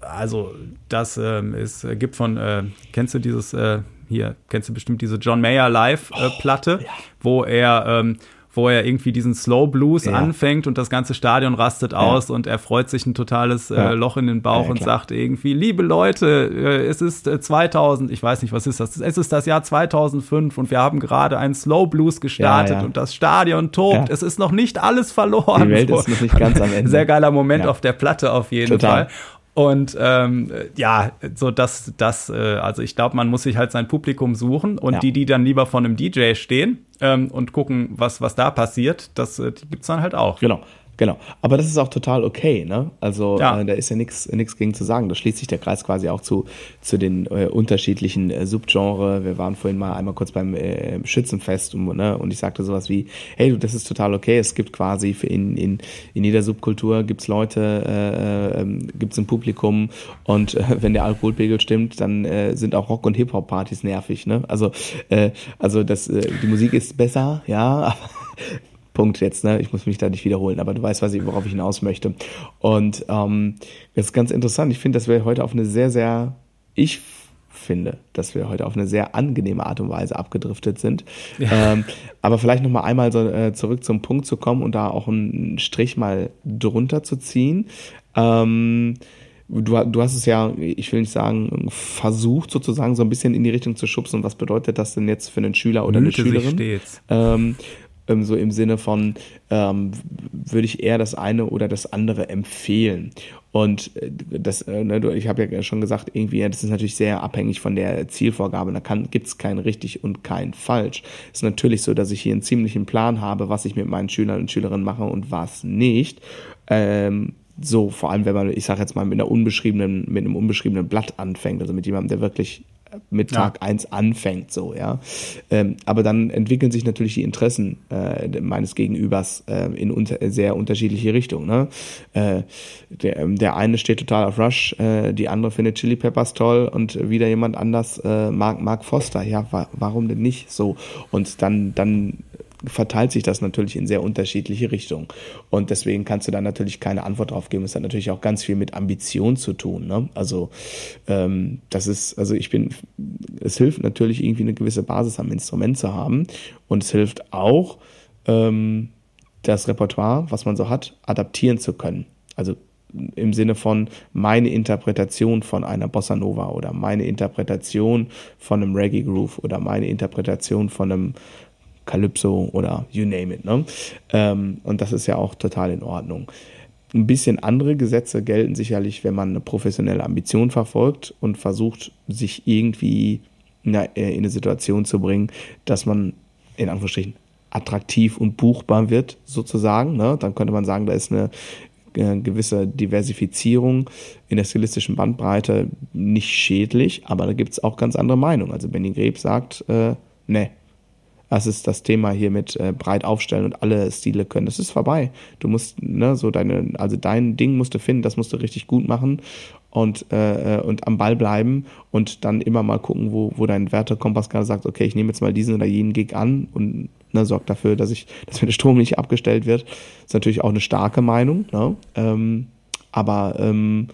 also das ähm, es gibt von äh, kennst du dieses äh, hier kennst du bestimmt diese John Mayer Live äh, Platte, oh, ja. wo er ähm, wo er irgendwie diesen Slow Blues ja. anfängt und das ganze Stadion rastet ja. aus und er freut sich ein totales äh. Loch in den Bauch und sagt irgendwie, liebe Leute, äh, es ist äh, 2000, ich weiß nicht, was ist das? Es ist das Jahr 2005 und wir haben gerade einen Slow Blues gestartet und das Stadion tobt. Es ist noch nicht alles verloren. Die Welt ist noch nicht ganz am Ende. Sehr geiler Moment auf der Platte auf jeden Total. Fall. Und ähm, ja, so dass das, äh, also ich glaube, man muss sich halt sein Publikum suchen und ja. die, die dann lieber von einem DJ stehen ähm, und gucken, was, was da passiert, das äh, gibt's dann halt auch. Genau. Genau. Aber das ist auch total okay, ne? Also ja. äh, da ist ja nichts gegen zu sagen. Da schließt sich der Kreis quasi auch zu, zu den äh, unterschiedlichen äh, Subgenre. Wir waren vorhin mal einmal kurz beim äh, Schützenfest und, ne? und ich sagte sowas wie, hey du, das ist total okay. Es gibt quasi für in, in, in jeder Subkultur gibt's Leute, äh, äh, gibt's ein Publikum und äh, wenn der Alkoholpegel stimmt, dann äh, sind auch Rock- und Hip-Hop-Partys nervig, ne? Also, äh, also das, äh, die Musik ist besser, ja, Punkt jetzt, ne? Ich muss mich da nicht wiederholen, aber du weißt, was ich, worauf ich hinaus möchte. Und ähm, das ist ganz interessant. Ich finde, dass wir heute auf eine sehr, sehr, ich finde, dass wir heute auf eine sehr angenehme Art und Weise abgedriftet sind. Ja. Ähm, aber vielleicht noch mal einmal so, äh, zurück zum Punkt zu kommen und da auch einen Strich mal drunter zu ziehen. Ähm, du, du hast es ja, ich will nicht sagen, versucht sozusagen so ein bisschen in die Richtung zu schubsen. Was bedeutet das denn jetzt für einen Schüler oder Mühte eine Schülerin? Ähm, ähm, so im Sinne von, ähm, würde ich eher das eine oder das andere empfehlen. Und äh, das, äh, ne, ich habe ja schon gesagt, irgendwie, das ist natürlich sehr abhängig von der Zielvorgabe. Da gibt es kein richtig und kein falsch. Es ist natürlich so, dass ich hier einen ziemlichen Plan habe, was ich mit meinen Schülern und Schülerinnen mache und was nicht. Ähm, so, vor allem, wenn man, ich sage jetzt mal, mit einer unbeschriebenen, mit einem unbeschriebenen Blatt anfängt, also mit jemandem, der wirklich mit Tag ja. 1 anfängt, so, ja. Ähm, aber dann entwickeln sich natürlich die Interessen äh, meines Gegenübers äh, in unter sehr unterschiedliche Richtungen. Ne? Äh, der, ähm, der eine steht total auf Rush, äh, die andere findet Chili Peppers toll und wieder jemand anders äh, mag Mark Foster. Ja, wa warum denn nicht so? Und dann, dann verteilt sich das natürlich in sehr unterschiedliche Richtungen. Und deswegen kannst du da natürlich keine Antwort drauf geben. Es hat natürlich auch ganz viel mit Ambition zu tun. Ne? Also ähm, das ist, also ich bin, es hilft natürlich irgendwie eine gewisse Basis am Instrument zu haben. Und es hilft auch, ähm, das Repertoire, was man so hat, adaptieren zu können. Also im Sinne von meine Interpretation von einer Bossa Nova oder meine Interpretation von einem Reggae Groove oder meine Interpretation von einem Calypso oder you name it. Ne? Ähm, und das ist ja auch total in Ordnung. Ein bisschen andere Gesetze gelten sicherlich, wenn man eine professionelle Ambition verfolgt und versucht, sich irgendwie in eine Situation zu bringen, dass man in Anführungsstrichen attraktiv und buchbar wird, sozusagen. Ne? Dann könnte man sagen, da ist eine äh, gewisse Diversifizierung in der stilistischen Bandbreite nicht schädlich, aber da gibt es auch ganz andere Meinungen. Also Benny Greb sagt, äh, ne, das ist das Thema hier mit äh, breit aufstellen und alle Stile können. Das ist vorbei. Du musst, ne, so deine, also dein Ding musst du finden, das musst du richtig gut machen und, äh, und am Ball bleiben und dann immer mal gucken, wo, wo dein Wertekompass gerade sagt, okay, ich nehme jetzt mal diesen oder jenen Gig an und ne, sorgt dafür, dass ich, dass mir der Strom nicht abgestellt wird. Das ist natürlich auch eine starke Meinung, ne? ähm, aber ähm,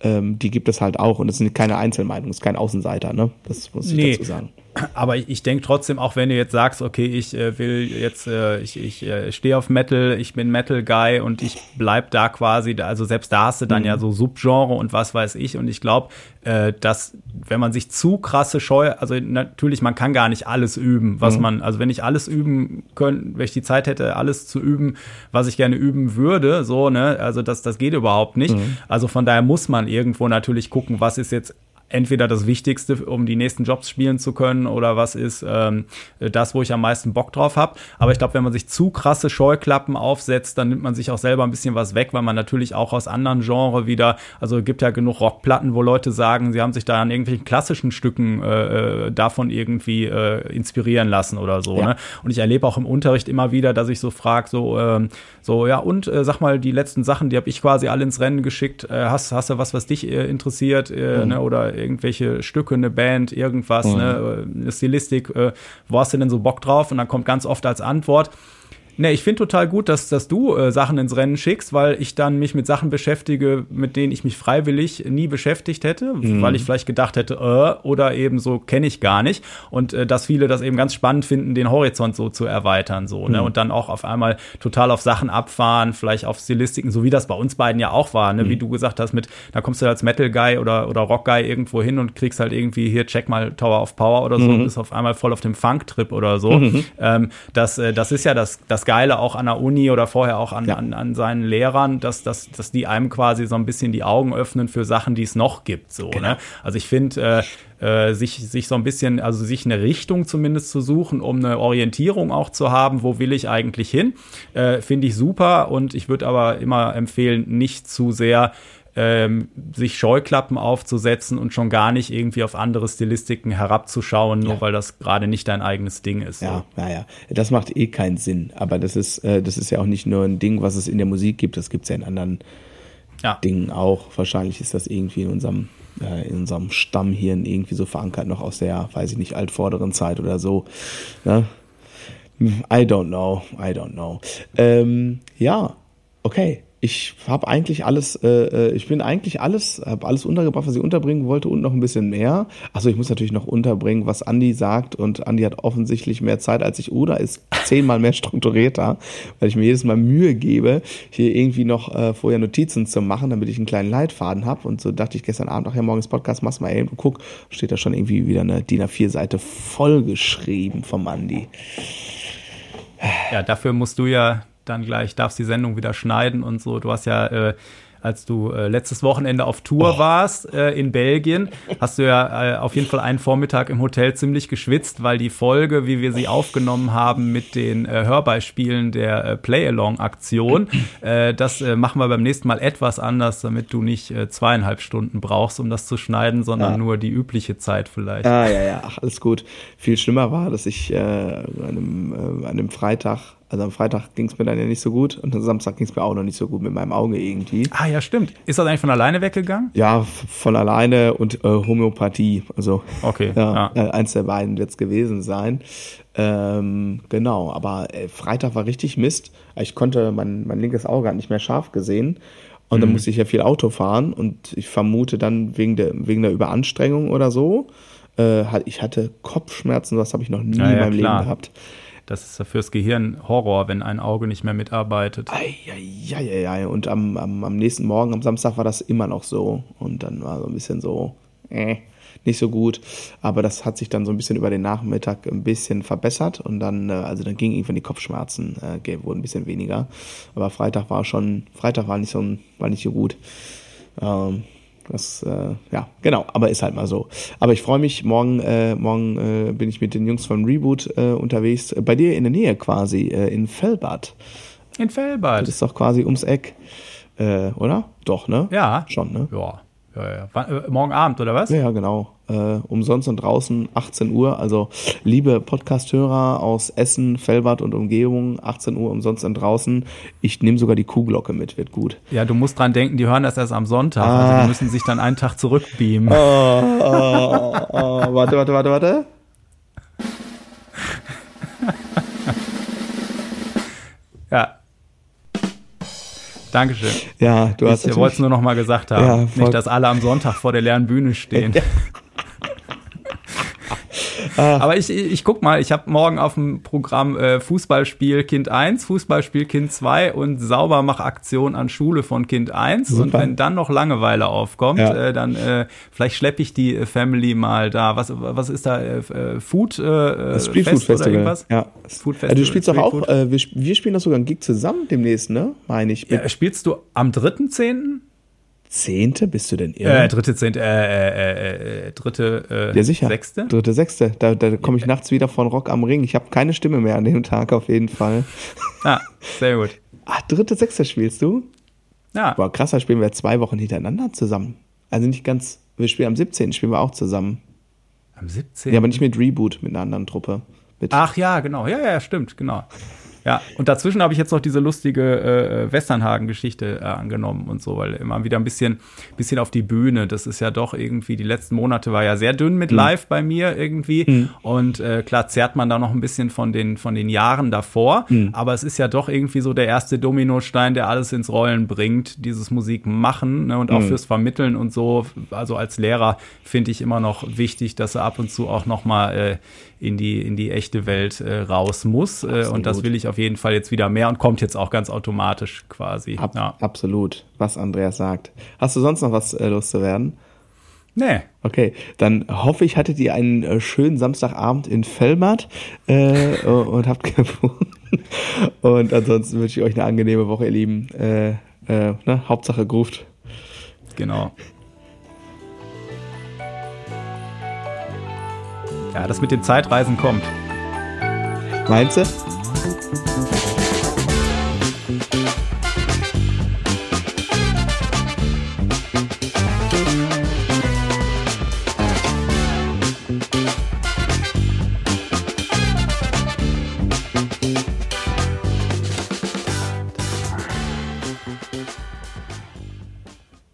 ähm, die gibt es halt auch und es sind keine Einzelmeinungen, es ist kein Außenseiter, ne? Das muss ich nee. dazu sagen aber ich, ich denke trotzdem, auch wenn du jetzt sagst, okay, ich äh, will jetzt, äh, ich, ich äh, stehe auf Metal, ich bin Metal-Guy und ich bleib da quasi, also selbst da hast du dann mhm. ja so Subgenre und was weiß ich. Und ich glaube, äh, dass wenn man sich zu krasse Scheu, also natürlich, man kann gar nicht alles üben, was mhm. man, also wenn ich alles üben könnte, wenn ich die Zeit hätte, alles zu üben, was ich gerne üben würde, so, ne, also das, das geht überhaupt nicht. Mhm. Also von daher muss man irgendwo natürlich gucken, was ist jetzt entweder das Wichtigste, um die nächsten Jobs spielen zu können, oder was ist ähm, das, wo ich am meisten Bock drauf habe. Aber ich glaube, wenn man sich zu krasse Scheuklappen aufsetzt, dann nimmt man sich auch selber ein bisschen was weg, weil man natürlich auch aus anderen Genres wieder, also es gibt ja genug Rockplatten, wo Leute sagen, sie haben sich da an irgendwelchen klassischen Stücken äh, äh davon irgendwie äh, inspirieren lassen oder so. Ja. Ne? Und ich erlebe auch im Unterricht immer wieder, dass ich so frage, so, ähm, so, ja, und äh, sag mal, die letzten Sachen, die habe ich quasi alle ins Rennen geschickt. Äh, hast, hast du was, was dich äh, interessiert, äh, mhm. ne? oder irgendwelche Stücke, eine Band, irgendwas, mhm. ne, eine Stilistik, äh, wo hast du denn so Bock drauf? Und dann kommt ganz oft als Antwort, Ne, ich finde total gut, dass, dass du äh, Sachen ins Rennen schickst, weil ich dann mich mit Sachen beschäftige, mit denen ich mich freiwillig nie beschäftigt hätte, mhm. weil ich vielleicht gedacht hätte, äh, oder eben so kenne ich gar nicht. Und äh, dass viele das eben ganz spannend finden, den Horizont so zu erweitern, so, ne? mhm. ne? Und dann auch auf einmal total auf Sachen abfahren, vielleicht auf Stilistiken, so wie das bei uns beiden ja auch war, ne? Mhm. Wie du gesagt hast, mit, da kommst du als Metal-Guy oder, oder Rock-Guy irgendwo hin und kriegst halt irgendwie hier, check mal Tower of Power oder so mhm. und bist auf einmal voll auf dem Funk-Trip oder so. Mhm. Ähm, das, äh, das ist ja das, das Geile auch an der Uni oder vorher auch an, ja. an, an, seinen Lehrern, dass, dass, dass die einem quasi so ein bisschen die Augen öffnen für Sachen, die es noch gibt. So, genau. ne? Also ich finde, äh, äh, sich, sich so ein bisschen, also sich eine Richtung zumindest zu suchen, um eine Orientierung auch zu haben, wo will ich eigentlich hin, äh, finde ich super und ich würde aber immer empfehlen, nicht zu sehr ähm, sich Scheuklappen aufzusetzen und schon gar nicht irgendwie auf andere Stilistiken herabzuschauen, nur ja. weil das gerade nicht dein eigenes Ding ist. Ja, so. ja, ja. Das macht eh keinen Sinn. Aber das ist, äh, das ist ja auch nicht nur ein Ding, was es in der Musik gibt, das gibt es ja in anderen ja. Dingen auch. Wahrscheinlich ist das irgendwie in unserem äh, in unserem Stammhirn irgendwie so verankert, noch aus der, weiß ich nicht, altvorderen Zeit oder so. Ne? I don't know, I don't know. Ähm, ja, okay ich habe eigentlich alles, äh, äh, ich bin eigentlich alles, habe alles untergebracht, was ich unterbringen wollte und noch ein bisschen mehr. Also ich muss natürlich noch unterbringen, was Andi sagt und Andi hat offensichtlich mehr Zeit als ich oder ist zehnmal mehr strukturierter, weil ich mir jedes Mal Mühe gebe, hier irgendwie noch äh, vorher Notizen zu machen, damit ich einen kleinen Leitfaden habe. Und so dachte ich gestern Abend, ach ja, morgens Podcast, mach's mal eben und guck, steht da schon irgendwie wieder eine DIN A4-Seite vollgeschrieben vom Andi. Ja, dafür musst du ja dann gleich darfst die Sendung wieder schneiden und so. Du hast ja, äh, als du äh, letztes Wochenende auf Tour oh. warst äh, in Belgien, hast du ja äh, auf jeden Fall einen Vormittag im Hotel ziemlich geschwitzt, weil die Folge, wie wir sie aufgenommen haben mit den äh, Hörbeispielen der äh, Play-Along-Aktion, das machen wir beim nächsten Mal etwas anders, damit du nicht zweieinhalb Stunden brauchst, um das zu schneiden, sondern ja. nur die übliche Zeit vielleicht. Ah, ja, ja, ach, alles gut. Viel schlimmer war, dass ich an, einem, an einem Freitag also am Freitag ging es mir dann ja nicht so gut und am Samstag ging es mir auch noch nicht so gut mit meinem Auge irgendwie. Ah ja, stimmt. Ist das eigentlich von alleine weggegangen? Ja, von alleine und äh, Homöopathie. Also okay, ja, ja. Äh, eins der beiden wird es gewesen sein. Ähm, genau, aber äh, Freitag war richtig Mist. Ich konnte mein, mein linkes Auge hat nicht mehr scharf gesehen. Und dann mhm. musste ich ja viel Auto fahren und ich vermute dann wegen der, wegen der Überanstrengung oder so. Äh, ich hatte Kopfschmerzen, das habe ich noch nie ja, in meinem klar. Leben gehabt. Das ist fürs Gehirn Horror, wenn ein Auge nicht mehr mitarbeitet. Eieieiei. Und am, am, am nächsten Morgen, am Samstag, war das immer noch so. Und dann war so ein bisschen so, äh, nicht so gut. Aber das hat sich dann so ein bisschen über den Nachmittag ein bisschen verbessert. Und dann, äh, also dann gingen irgendwann die Kopfschmerzen, äh, wurden ein bisschen weniger. Aber Freitag war schon, Freitag war nicht so, war nicht so gut. Ähm, das, äh, ja, genau, aber ist halt mal so. Aber ich freue mich, morgen, äh, morgen äh, bin ich mit den Jungs von Reboot äh, unterwegs, bei dir in der Nähe quasi, äh, in Fellbad. In Fellbad. Das ist doch quasi ums Eck. Äh, oder? Doch, ne? Ja. Schon, ne? Ja. Ja, ja. Wann, äh, morgen Abend, oder was? Ja, ja genau. Äh, umsonst und draußen, 18 Uhr. Also, liebe Podcast-Hörer aus Essen, Fellbad und Umgebung, 18 Uhr umsonst und draußen. Ich nehme sogar die Kuhglocke mit, wird gut. Ja, du musst dran denken, die hören das erst am Sonntag. Ah. Also, die müssen sich dann einen Tag zurückbeamen. Oh, oh, oh, warte, warte, warte, warte. Ja. Dankeschön. Ja, du hast Ich wollte es nur noch mal gesagt haben. Ja, Nicht, dass alle am Sonntag vor der leeren Bühne stehen. Aber ich, ich guck mal, ich habe morgen auf dem Programm äh, Fußballspiel Kind 1, Fußballspiel Kind 2 und Saubermachaktion an Schule von Kind 1. Und Super. wenn dann noch Langeweile aufkommt, Ja. äh, dann äh, vielleicht schleppe ich die äh, Family mal da. Was, was ist da? Äh, äh, Food? Das Street Food Fest oder Festival. irgendwas? Ja. Food Ja, Festival. du spielst doch auch, wir, wir spielen doch sogar einen Gig zusammen demnächst, ne? Meine ich. Ja, spielst du am 3.10.? Zehnte? Bist du denn Äh, irre? dritte, zehnte, äh, äh, äh, dritte, äh, ja, sicher. sechste? Dritte, sechste. Da, da komme ich nachts wieder von Rock am Ring. Ich habe keine Stimme mehr an dem Tag auf jeden Fall. Ah, sehr gut. Ah, dritte, sechste spielst du? Ja, Boah, krass, da spielen wir zwei Wochen hintereinander zusammen. Also nicht ganz, wir spielen am 17. spielen wir auch zusammen. am 17. Ja, aber nicht mit Reboot, mit einer anderen Truppe. Mit, Ach ja, genau. Ja, ja, stimmt, genau. Ja, und dazwischen habe ich jetzt noch diese lustige äh, Westernhagen-Geschichte äh, angenommen und so, weil immer wieder ein bisschen, bisschen auf die Bühne. Das ist ja doch irgendwie, die letzten Monate war ja sehr dünn mit Live bei mir irgendwie. Und äh, klar zerrt man da noch ein bisschen von den, von den Jahren davor. Aber es ist ja doch irgendwie so der erste Dominostein, der alles ins Rollen bringt, dieses Musik machen ne, und auch fürs Vermitteln und so. Also als Lehrer finde ich immer noch wichtig, dass er ab und zu auch noch mal äh, in die in die echte Welt äh, raus muss äh, und das Absolut. will ich auf jeden Fall jetzt wieder mehr und kommt jetzt auch ganz automatisch quasi. Ab, ja. Absolut, was Andreas sagt. Hast du sonst noch was äh, loszuwerden? Nee. Okay, dann hoffe ich, hattet ihr einen äh, schönen Samstagabend in Fellmatt äh, und habt gefunden. Und ansonsten wünsche ich euch eine angenehme Woche, ihr Lieben. Äh, äh, ne? Hauptsache Gruft. Genau. Ja, das mit den Zeitreisen kommt. Meinst du?